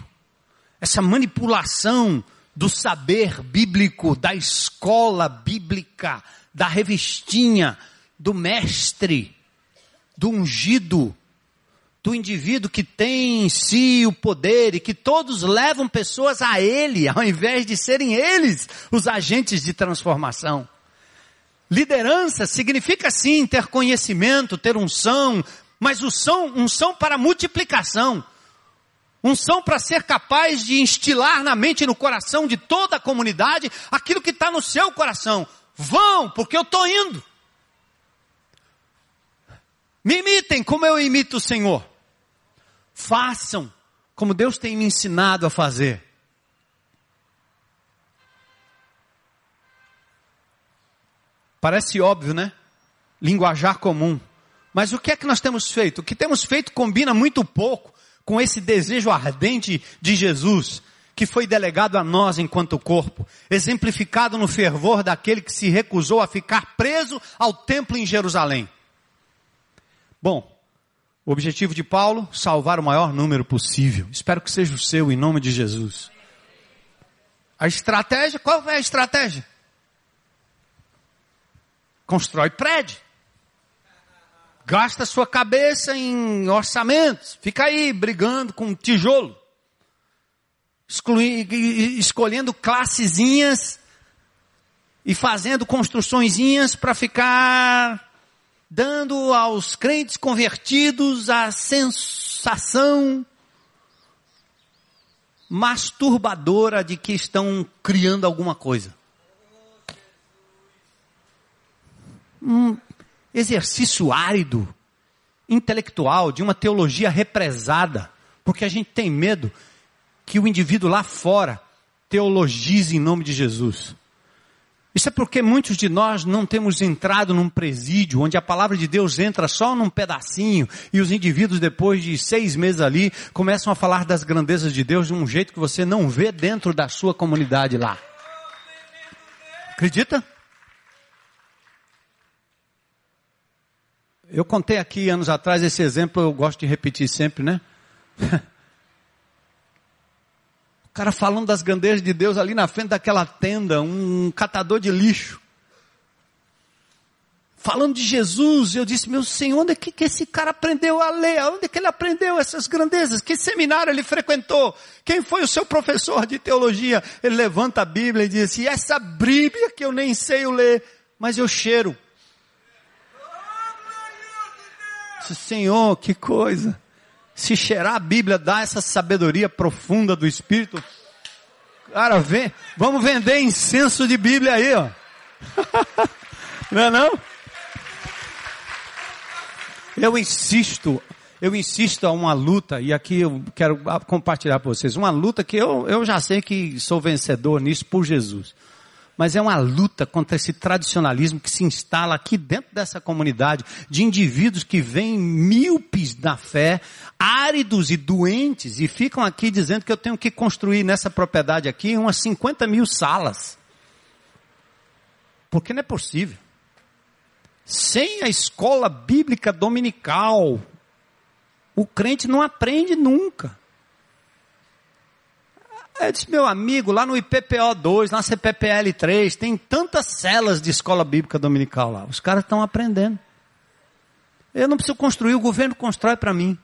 essa manipulação do saber bíblico, da escola bíblica, da revistinha, do mestre, do ungido, do indivíduo que tem em si o poder e que todos levam pessoas a ele, ao invés de serem eles os agentes de transformação. Liderança significa sim ter conhecimento, ter unção, mas unção, unção para multiplicação. Unção para ser capaz de instilar na mente e no coração de toda a comunidade aquilo que está no seu coração. Vão, porque eu estou indo. Me imitem como eu imito o Senhor. Façam como Deus tem me ensinado a fazer. Parece óbvio, né? Linguajar comum. Mas o que é que nós temos feito? O que temos feito combina muito pouco com esse desejo ardente de Jesus, que foi delegado a nós enquanto corpo, exemplificado no fervor daquele que se recusou a ficar preso ao templo em Jerusalém. Bom, o objetivo de Paulo, salvar o maior número possível. Espero que seja o seu, em nome de Jesus. A estratégia, qual é a estratégia? Constrói prédio. Gasta sua cabeça em orçamentos. Fica aí brigando com tijolo. Exclui, escolhendo classezinhas e fazendo construçõezinhas para ficar dando aos crentes convertidos a sensação masturbadora de que estão criando alguma coisa. Um exercício árido, intelectual, de uma teologia represada, porque a gente tem medo que o indivíduo lá fora teologize em nome de Jesus. Isso é porque muitos de nós não temos entrado num presídio onde a palavra de Deus entra só num pedacinho e os indivíduos depois de seis meses ali começam a falar das grandezas de Deus de um jeito que você não vê dentro da sua comunidade lá. Acredita? Eu contei aqui anos atrás esse exemplo, eu gosto de repetir sempre, né? (laughs) O cara falando das grandezas de Deus ali na frente daquela tenda, um catador de lixo. Falando de Jesus, eu disse, meu Senhor, onde é que, que esse cara aprendeu a ler? Onde é que ele aprendeu essas grandezas? Que seminário ele frequentou? Quem foi o seu professor de teologia? Ele levanta a Bíblia e diz assim, essa Bíblia que eu nem sei ler, mas eu cheiro. Senhor, que coisa se cheirar a Bíblia, dá essa sabedoria profunda do Espírito. Cara, vem, vamos vender incenso de Bíblia aí, ó. (laughs) não é não? Eu insisto, eu insisto a uma luta, e aqui eu quero compartilhar com vocês, uma luta que eu, eu já sei que sou vencedor nisso por Jesus mas é uma luta contra esse tradicionalismo que se instala aqui dentro dessa comunidade de indivíduos que vêm míopes da fé, áridos e doentes e ficam aqui dizendo que eu tenho que construir nessa propriedade aqui umas 50 mil salas. Porque não é possível. Sem a escola bíblica dominical, o crente não aprende nunca. Eu disse, meu amigo, lá no IPPO 2, na CPPL 3, tem tantas celas de escola bíblica dominical lá. Os caras estão aprendendo. Eu não preciso construir, o governo constrói para mim.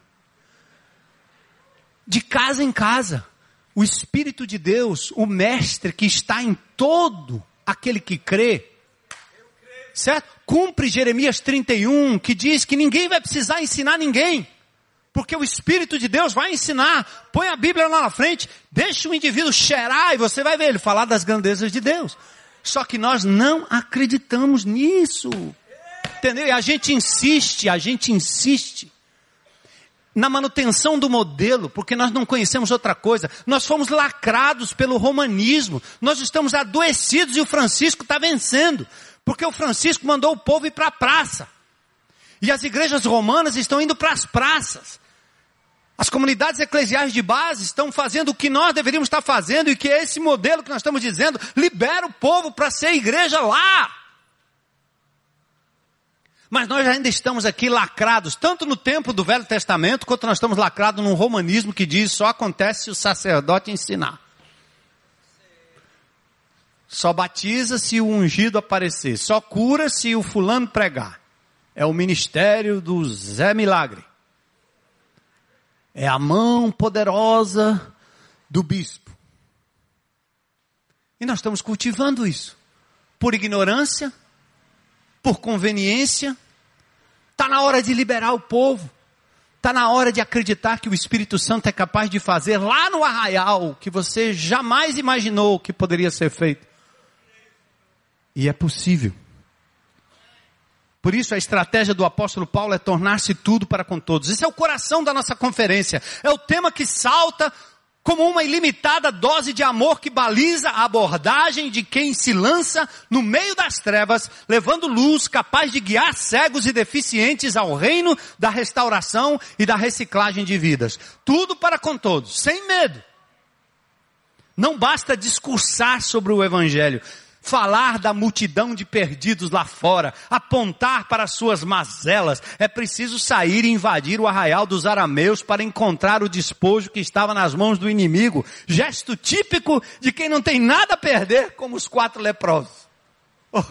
De casa em casa, o Espírito de Deus, o Mestre que está em todo aquele que crê, certo? Cumpre Jeremias 31, que diz que ninguém vai precisar ensinar ninguém porque o Espírito de Deus vai ensinar. Põe a Bíblia lá na frente, deixa o indivíduo cheirar e você vai ver ele falar das grandezas de Deus. Só que nós não acreditamos nisso. Entendeu? E a gente insiste, a gente insiste na manutenção do modelo, porque nós não conhecemos outra coisa. Nós fomos lacrados pelo romanismo. Nós estamos adoecidos e o Francisco está vencendo. Porque o Francisco mandou o povo ir para a praça. E as igrejas romanas estão indo para as praças. As comunidades eclesiais de base estão fazendo o que nós deveríamos estar fazendo e que é esse modelo que nós estamos dizendo, libera o povo para ser igreja lá. Mas nós ainda estamos aqui lacrados, tanto no tempo do Velho Testamento, quanto nós estamos lacrados num romanismo que diz só acontece se o sacerdote ensinar. Só batiza se o ungido aparecer, só cura se o fulano pregar. É o ministério do Zé Milagre é a mão poderosa do bispo. E nós estamos cultivando isso. Por ignorância, por conveniência. Está na hora de liberar o povo. Está na hora de acreditar que o Espírito Santo é capaz de fazer lá no arraial que você jamais imaginou que poderia ser feito. E é possível. Por isso a estratégia do apóstolo Paulo é tornar-se tudo para com todos. Esse é o coração da nossa conferência. É o tema que salta como uma ilimitada dose de amor que baliza a abordagem de quem se lança no meio das trevas, levando luz capaz de guiar cegos e deficientes ao reino da restauração e da reciclagem de vidas. Tudo para com todos, sem medo. Não basta discursar sobre o evangelho, falar da multidão de perdidos lá fora, apontar para suas mazelas. É preciso sair e invadir o arraial dos arameus para encontrar o despojo que estava nas mãos do inimigo. Gesto típico de quem não tem nada a perder, como os quatro leprosos. Oh,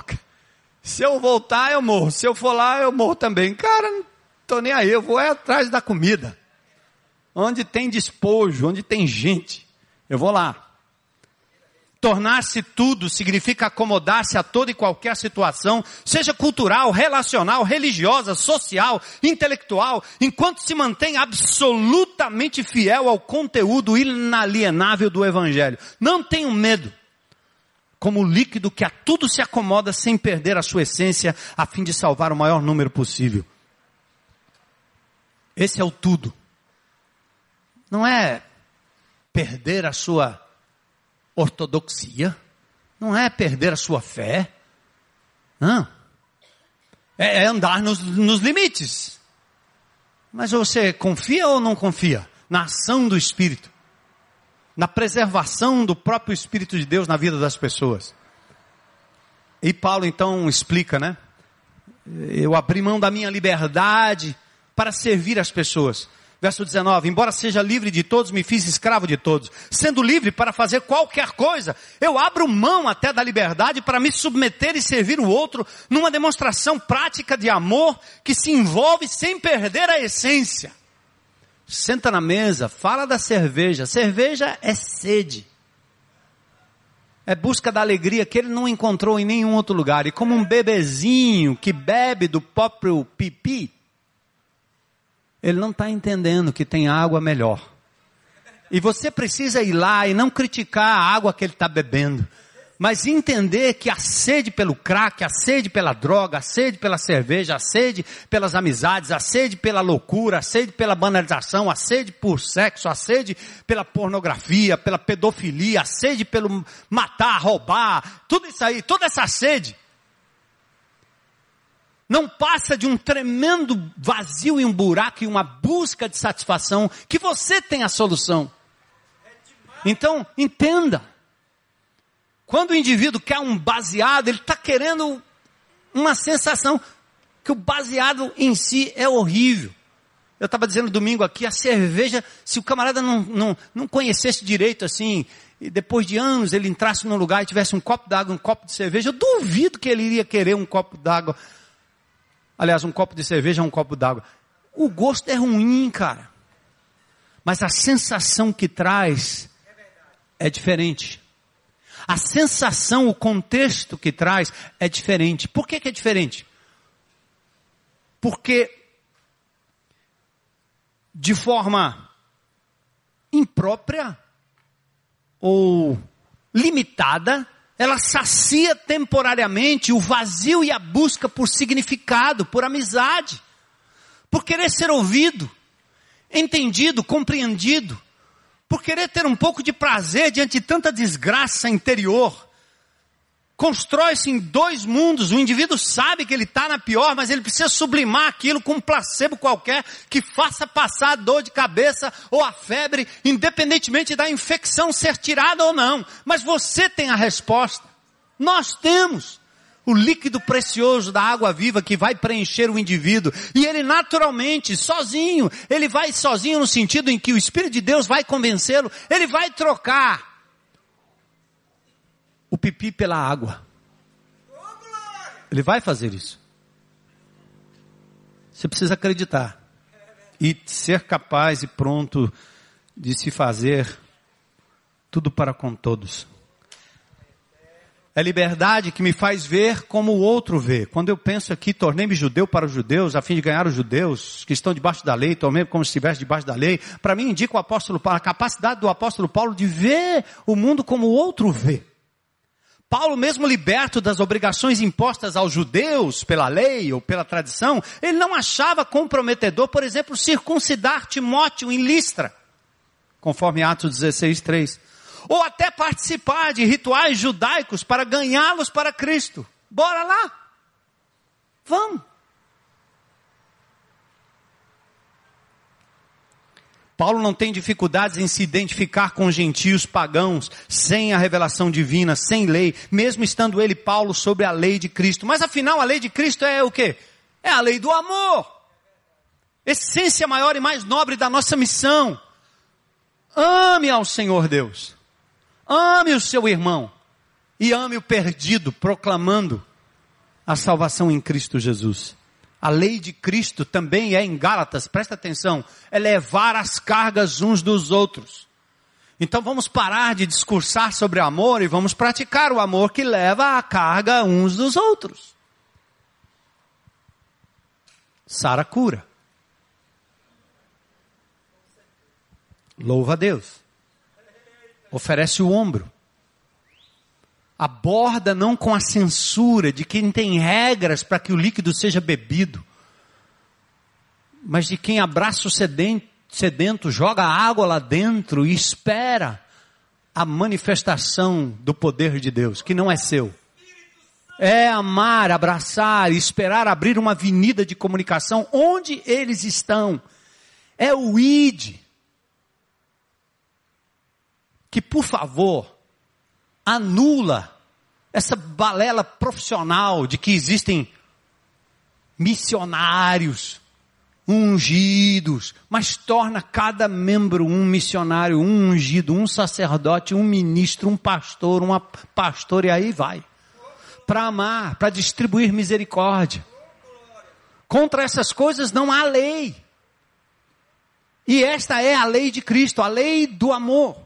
se eu voltar, eu morro. Se eu for lá, eu morro também. Cara, não tô nem aí, eu vou é atrás da comida. Onde tem despojo, onde tem gente, eu vou lá. Tornar-se tudo significa acomodar-se a toda e qualquer situação, seja cultural, relacional, religiosa, social, intelectual, enquanto se mantém absolutamente fiel ao conteúdo inalienável do Evangelho. Não tenham medo. Como líquido que a tudo se acomoda sem perder a sua essência, a fim de salvar o maior número possível. Esse é o tudo. Não é perder a sua ortodoxia, não é perder a sua fé, não. É, é andar nos, nos limites. Mas você confia ou não confia na ação do Espírito? Na preservação do próprio Espírito de Deus na vida das pessoas? E Paulo então explica, né? Eu abri mão da minha liberdade para servir as pessoas. Verso 19: Embora seja livre de todos, me fiz escravo de todos. Sendo livre para fazer qualquer coisa, eu abro mão até da liberdade para me submeter e servir o outro numa demonstração prática de amor que se envolve sem perder a essência. Senta na mesa, fala da cerveja. Cerveja é sede. É busca da alegria que ele não encontrou em nenhum outro lugar. E como um bebezinho que bebe do próprio pipi, ele não está entendendo que tem água melhor. E você precisa ir lá e não criticar a água que ele está bebendo, mas entender que a sede pelo crack, a sede pela droga, a sede pela cerveja, a sede pelas amizades, a sede pela loucura, a sede pela banalização, a sede por sexo, a sede pela pornografia, pela pedofilia, a sede pelo matar, roubar, tudo isso aí, toda essa sede não passa de um tremendo vazio e um buraco e uma busca de satisfação que você tem a solução. Então, entenda. Quando o indivíduo quer um baseado, ele está querendo uma sensação que o baseado em si é horrível. Eu estava dizendo domingo aqui, a cerveja, se o camarada não, não, não conhecesse direito assim, e depois de anos ele entrasse num lugar e tivesse um copo d'água, um copo de cerveja, eu duvido que ele iria querer um copo d'água Aliás, um copo de cerveja é um copo d'água. O gosto é ruim, cara. Mas a sensação que traz é diferente. A sensação, o contexto que traz é diferente. Por que, que é diferente? Porque de forma imprópria ou limitada, ela sacia temporariamente o vazio e a busca por significado, por amizade, por querer ser ouvido, entendido, compreendido, por querer ter um pouco de prazer diante de tanta desgraça interior. Constrói-se em dois mundos. O indivíduo sabe que ele está na pior, mas ele precisa sublimar aquilo com um placebo qualquer que faça passar a dor de cabeça ou a febre, independentemente da infecção ser tirada ou não. Mas você tem a resposta. Nós temos o líquido precioso da água viva que vai preencher o indivíduo. E ele naturalmente, sozinho, ele vai sozinho no sentido em que o Espírito de Deus vai convencê-lo, ele vai trocar o pipi pela água. Ele vai fazer isso. Você precisa acreditar e ser capaz e pronto de se fazer tudo para com todos. É liberdade que me faz ver como o outro vê. Quando eu penso aqui, tornei-me judeu para os judeus, a fim de ganhar os judeus que estão debaixo da lei, tornei como se estivesse debaixo da lei. Para mim indica o apóstolo Paulo, a capacidade do apóstolo Paulo de ver o mundo como o outro vê. Paulo, mesmo liberto das obrigações impostas aos judeus pela lei ou pela tradição, ele não achava comprometedor, por exemplo, circuncidar Timóteo em Listra. conforme Atos 16, 3. Ou até participar de rituais judaicos para ganhá-los para Cristo. Bora lá! Vamos! Paulo não tem dificuldades em se identificar com gentios pagãos, sem a revelação divina, sem lei, mesmo estando ele, Paulo, sobre a lei de Cristo. Mas afinal, a lei de Cristo é o quê? É a lei do amor. Essência maior e mais nobre da nossa missão. Ame ao Senhor Deus. Ame o seu irmão. E ame o perdido, proclamando a salvação em Cristo Jesus. A lei de Cristo também é em Gálatas, presta atenção, é levar as cargas uns dos outros. Então vamos parar de discursar sobre amor e vamos praticar o amor que leva a carga uns dos outros. Sara cura. Louva a Deus. Oferece o ombro aborda não com a censura de quem tem regras para que o líquido seja bebido, mas de quem abraça o sedento, sedento, joga água lá dentro e espera a manifestação do poder de Deus, que não é seu. É amar, abraçar, esperar abrir uma avenida de comunicação onde eles estão. É o ID. Que, por favor, anula essa balela profissional de que existem missionários ungidos, mas torna cada membro um missionário, um ungido, um sacerdote, um ministro, um pastor, uma pastora e aí vai. Para amar, para distribuir misericórdia. Contra essas coisas não há lei. E esta é a lei de Cristo, a lei do amor.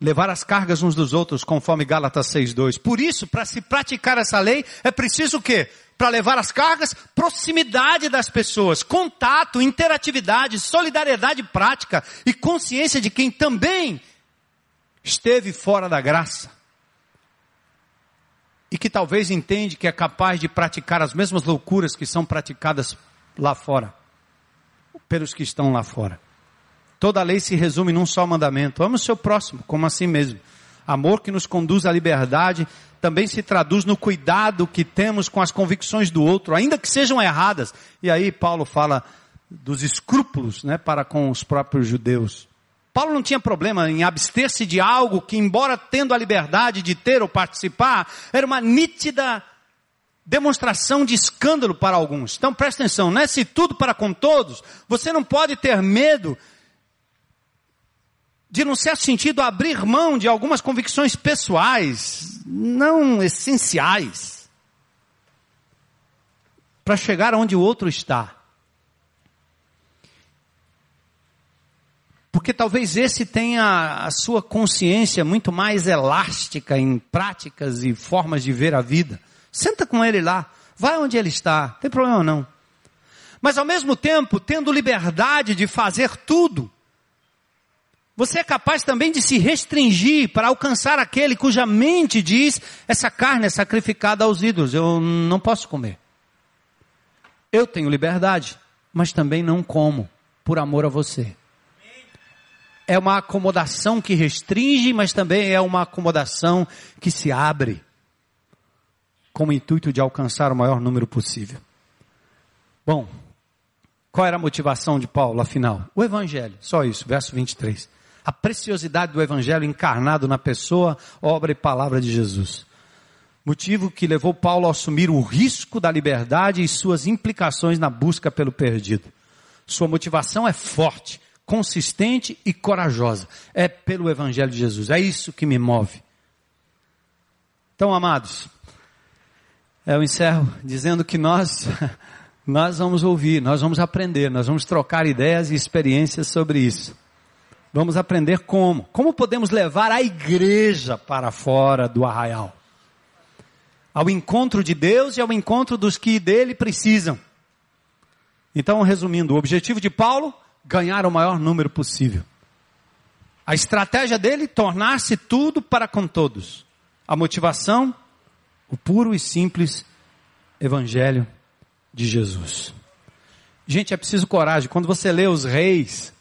Levar as cargas uns dos outros, conforme Gálatas 6:2. Por isso, para se praticar essa lei, é preciso o quê? Para levar as cargas, proximidade das pessoas, contato, interatividade, solidariedade prática e consciência de quem também esteve fora da graça. E que talvez entende que é capaz de praticar as mesmas loucuras que são praticadas lá fora, pelos que estão lá fora. Toda a lei se resume num só mandamento: ame o seu próximo, como assim mesmo. Amor que nos conduz à liberdade também se traduz no cuidado que temos com as convicções do outro, ainda que sejam erradas. E aí Paulo fala dos escrúpulos, né, para com os próprios judeus. Paulo não tinha problema em abster-se de algo que, embora tendo a liberdade de ter ou participar, era uma nítida demonstração de escândalo para alguns. Então presta atenção, não é se tudo para com todos, você não pode ter medo de, num certo sentido, abrir mão de algumas convicções pessoais, não essenciais, para chegar onde o outro está. Porque talvez esse tenha a sua consciência muito mais elástica em práticas e formas de ver a vida. Senta com ele lá, vai onde ele está, não tem problema não. Mas ao mesmo tempo, tendo liberdade de fazer tudo, você é capaz também de se restringir para alcançar aquele cuja mente diz: essa carne é sacrificada aos ídolos, eu não posso comer. Eu tenho liberdade, mas também não como, por amor a você. É uma acomodação que restringe, mas também é uma acomodação que se abre, com o intuito de alcançar o maior número possível. Bom, qual era a motivação de Paulo, afinal? O Evangelho, só isso, verso 23 a preciosidade do Evangelho encarnado na pessoa, obra e palavra de Jesus. Motivo que levou Paulo a assumir o risco da liberdade e suas implicações na busca pelo perdido. Sua motivação é forte, consistente e corajosa. É pelo Evangelho de Jesus. É isso que me move. Então, amados, eu encerro dizendo que nós, (laughs) nós vamos ouvir, nós vamos aprender, nós vamos trocar ideias e experiências sobre isso. Vamos aprender como. Como podemos levar a igreja para fora do arraial? Ao encontro de Deus e ao encontro dos que dele precisam. Então, resumindo, o objetivo de Paulo, ganhar o maior número possível. A estratégia dele, tornar-se tudo para com todos. A motivação, o puro e simples Evangelho de Jesus. Gente, é preciso coragem. Quando você lê os reis,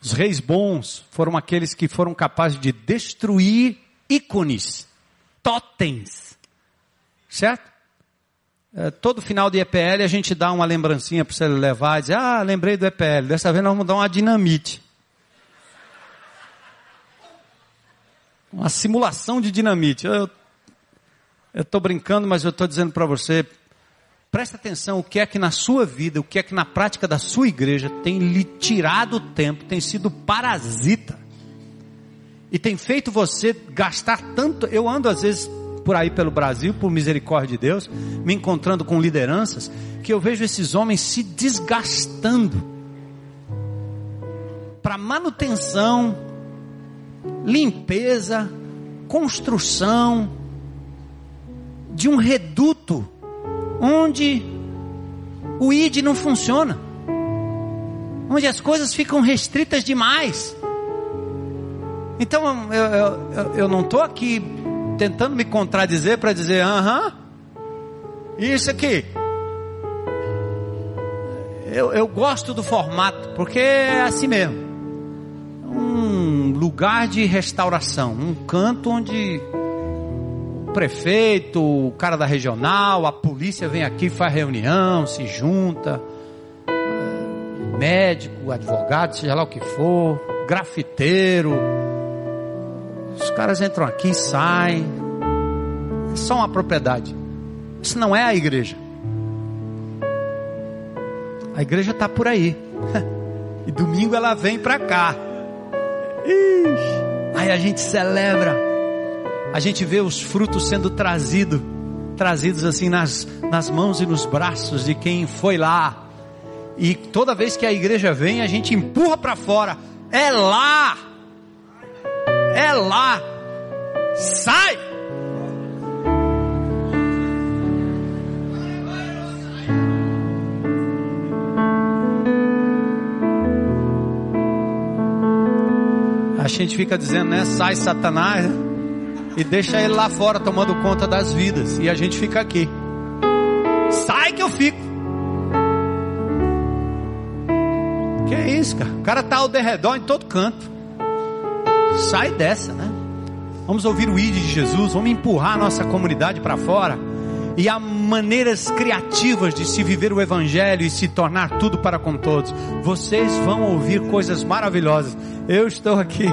os reis bons foram aqueles que foram capazes de destruir ícones, totens. Certo? É, todo final de EPL a gente dá uma lembrancinha para você levar e dizer, ah, lembrei do EPL. Dessa vez nós vamos dar uma dinamite. Uma simulação de dinamite. Eu estou brincando, mas eu estou dizendo para você, presta atenção o que é que na sua vida, o que é que na prática da sua igreja tem lhe tirado tempo, tem sido parasita. E tem feito você gastar tanto. Eu ando às vezes por aí pelo Brasil, por misericórdia de Deus, me encontrando com lideranças, que eu vejo esses homens se desgastando para manutenção limpeza, construção de um reduto onde o ID não funciona, onde as coisas ficam restritas demais. Então eu, eu, eu não estou aqui tentando me contradizer para dizer, aham, isso aqui. Eu, eu gosto do formato, porque é assim mesmo um lugar de restauração, um canto onde prefeito, o cara da regional, a polícia vem aqui, faz reunião, se junta, médico, advogado, seja lá o que for, grafiteiro. Os caras entram aqui, saem. É só uma propriedade. Isso não é a igreja. A igreja está por aí. (laughs) E domingo ela vem para cá. Aí a gente celebra, a gente vê os frutos sendo trazidos, trazidos assim nas, nas mãos e nos braços de quem foi lá. E toda vez que a igreja vem, a gente empurra para fora. É lá! É lá! Sai! A gente fica dizendo, né? Sai Satanás? E deixa ele lá fora tomando conta das vidas. E a gente fica aqui. Sai que eu fico. Que é isso, cara? O cara tá ao derredor em todo canto. Sai dessa, né? Vamos ouvir o ID de Jesus, vamos empurrar a nossa comunidade para fora. E há maneiras criativas de se viver o Evangelho e se tornar tudo para com todos. Vocês vão ouvir coisas maravilhosas. Eu estou aqui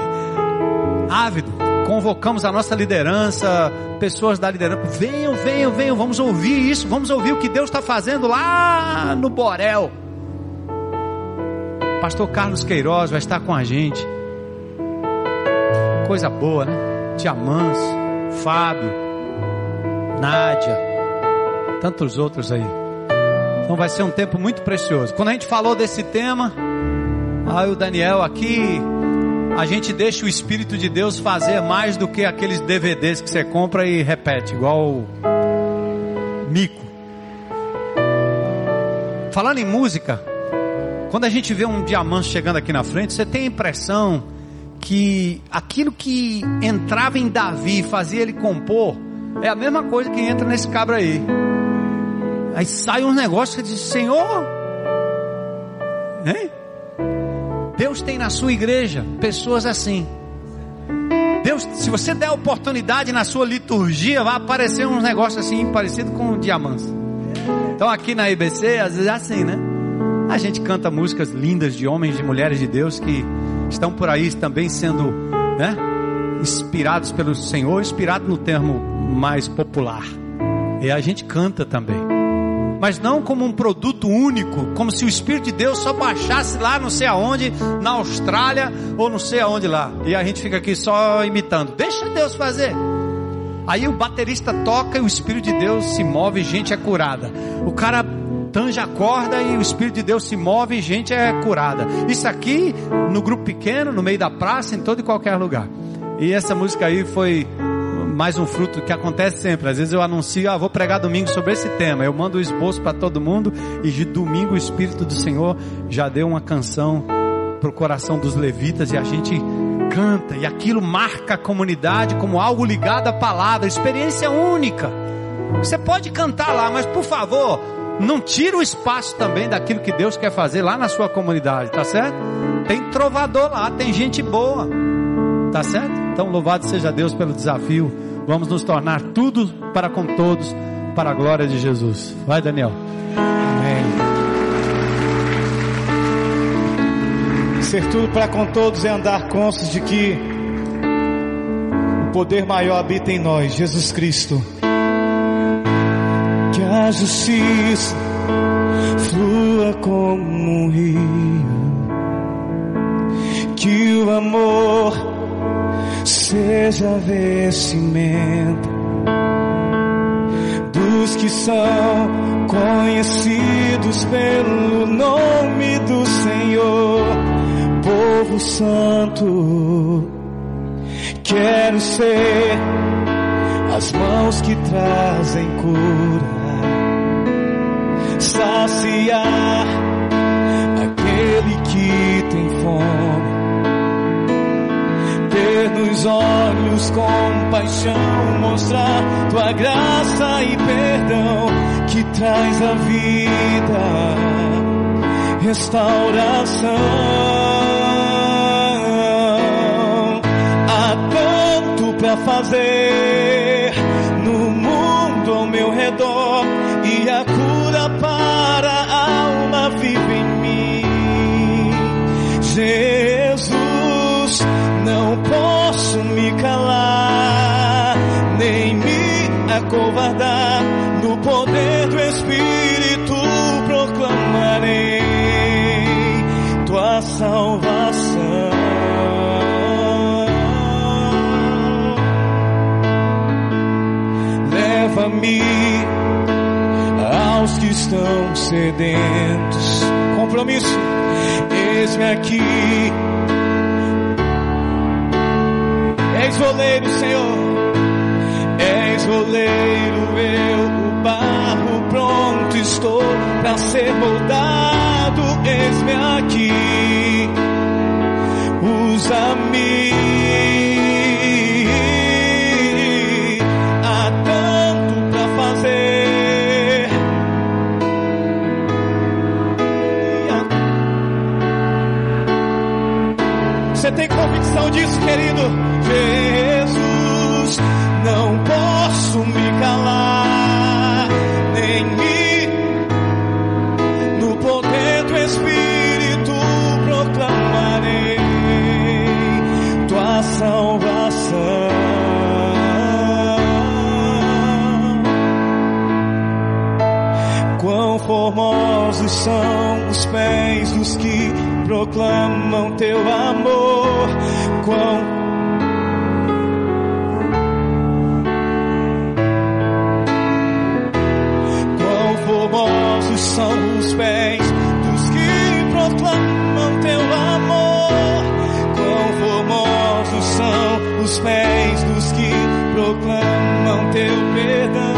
ávido. Convocamos a nossa liderança, pessoas da liderança. Venham, venham, venham. Vamos ouvir isso. Vamos ouvir o que Deus está fazendo lá no Borel. Pastor Carlos Queiroz vai estar com a gente. Coisa boa, né? Diamans, Fábio, Nádia tantos outros aí. Então vai ser um tempo muito precioso. Quando a gente falou desse tema, aí o Daniel aqui, a gente deixa o Espírito de Deus fazer mais do que aqueles DVDs que você compra e repete, igual mico. Falando em música, quando a gente vê um diamante chegando aqui na frente, você tem a impressão que aquilo que entrava em Davi, fazia ele compor, é a mesma coisa que entra nesse cabra aí. Aí sai um negócio que diz, Senhor, hein? Deus tem na sua igreja pessoas assim. Deus, se você der oportunidade na sua liturgia, vai aparecer uns negócios assim, parecido com diamantes. Então aqui na IBC, às vezes é assim, né? A gente canta músicas lindas de homens e mulheres de Deus que estão por aí também sendo, né? Inspirados pelo Senhor, inspirado no termo mais popular. E a gente canta também mas não como um produto único, como se o Espírito de Deus só baixasse lá não sei aonde, na Austrália ou não sei aonde lá. E a gente fica aqui só imitando. Deixa Deus fazer. Aí o baterista toca e o Espírito de Deus se move e gente é curada. O cara tanja a corda e o Espírito de Deus se move e gente é curada. Isso aqui no grupo pequeno, no meio da praça, em todo e qualquer lugar. E essa música aí foi mais um fruto que acontece sempre. Às vezes eu anuncio, ah, vou pregar domingo sobre esse tema. Eu mando o esboço para todo mundo e de domingo o Espírito do Senhor já deu uma canção para o coração dos levitas e a gente canta e aquilo marca a comunidade como algo ligado à palavra, experiência única. Você pode cantar lá, mas por favor, não tira o espaço também daquilo que Deus quer fazer lá na sua comunidade, tá certo? Tem trovador lá, tem gente boa, tá certo? Então louvado seja Deus pelo desafio. Vamos nos tornar tudo para com todos, para a glória de Jesus. Vai, Daniel. Ser tudo para com todos é andar conscientes de que o poder maior habita em nós, Jesus Cristo. Que a justiça flua como um rio. Que o amor seja a vestimenta dos que são conhecidos pelo nome do Senhor povo santo. Quero ser as mãos que trazem cura, saciar aquele que tem fome, ter nos olhos compaixão, mostrar tua graça e perdão que traz a vida, restauração. Há tanto para fazer no mundo ao meu redor acovardar. No poder do Espírito proclamarei tua salvação. Leva-me aos que estão sedentos. Compromisso, eis-me aqui. És oleiro, Senhor. Oleiro, eu o barro pronto estou para ser moldado. Eis-me aqui. Usa-me. Há tanto para fazer. Você tem convicção disso, querido? Jesus, formosos são os pés dos que proclamam teu amor. Quão formosos são os pés dos que proclamam teu amor. Quão formosos são os pés dos que proclamam teu perdão.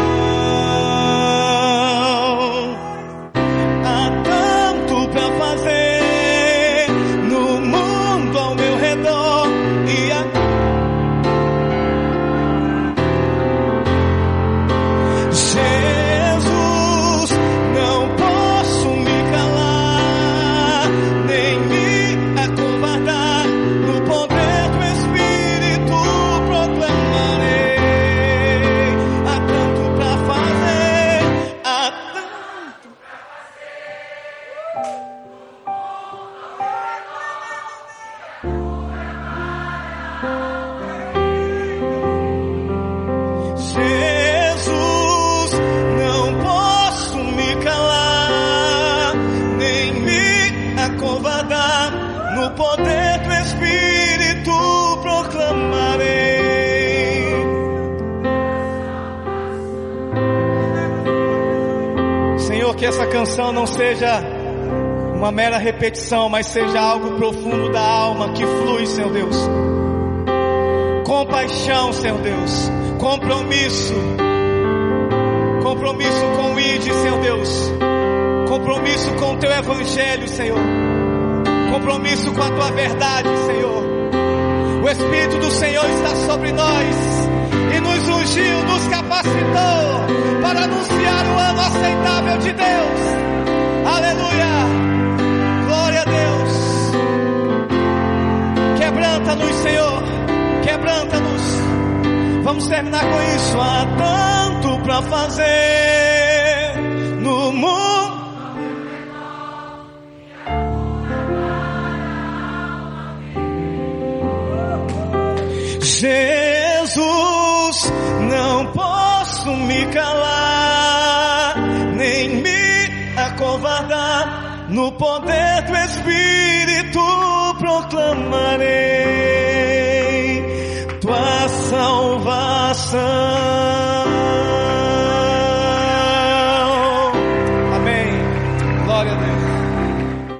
Canção não seja uma mera repetição, mas seja algo profundo da alma que flui, Senhor Deus. Compaixão, Senhor Deus, compromisso, compromisso com o ID, Senhor Deus, compromisso com o Teu Evangelho, Senhor, compromisso com a Tua verdade, Senhor. O Espírito do Senhor está sobre nós e nos ungiu, nos capacitou para anunciar o ano aceitável de Deus. Aleluia! Glória a Deus! Quebranta-nos, Senhor, quebranta-nos. Vamos terminar com isso. Há tanto para fazer no mundo. Proclamarei tua salvação.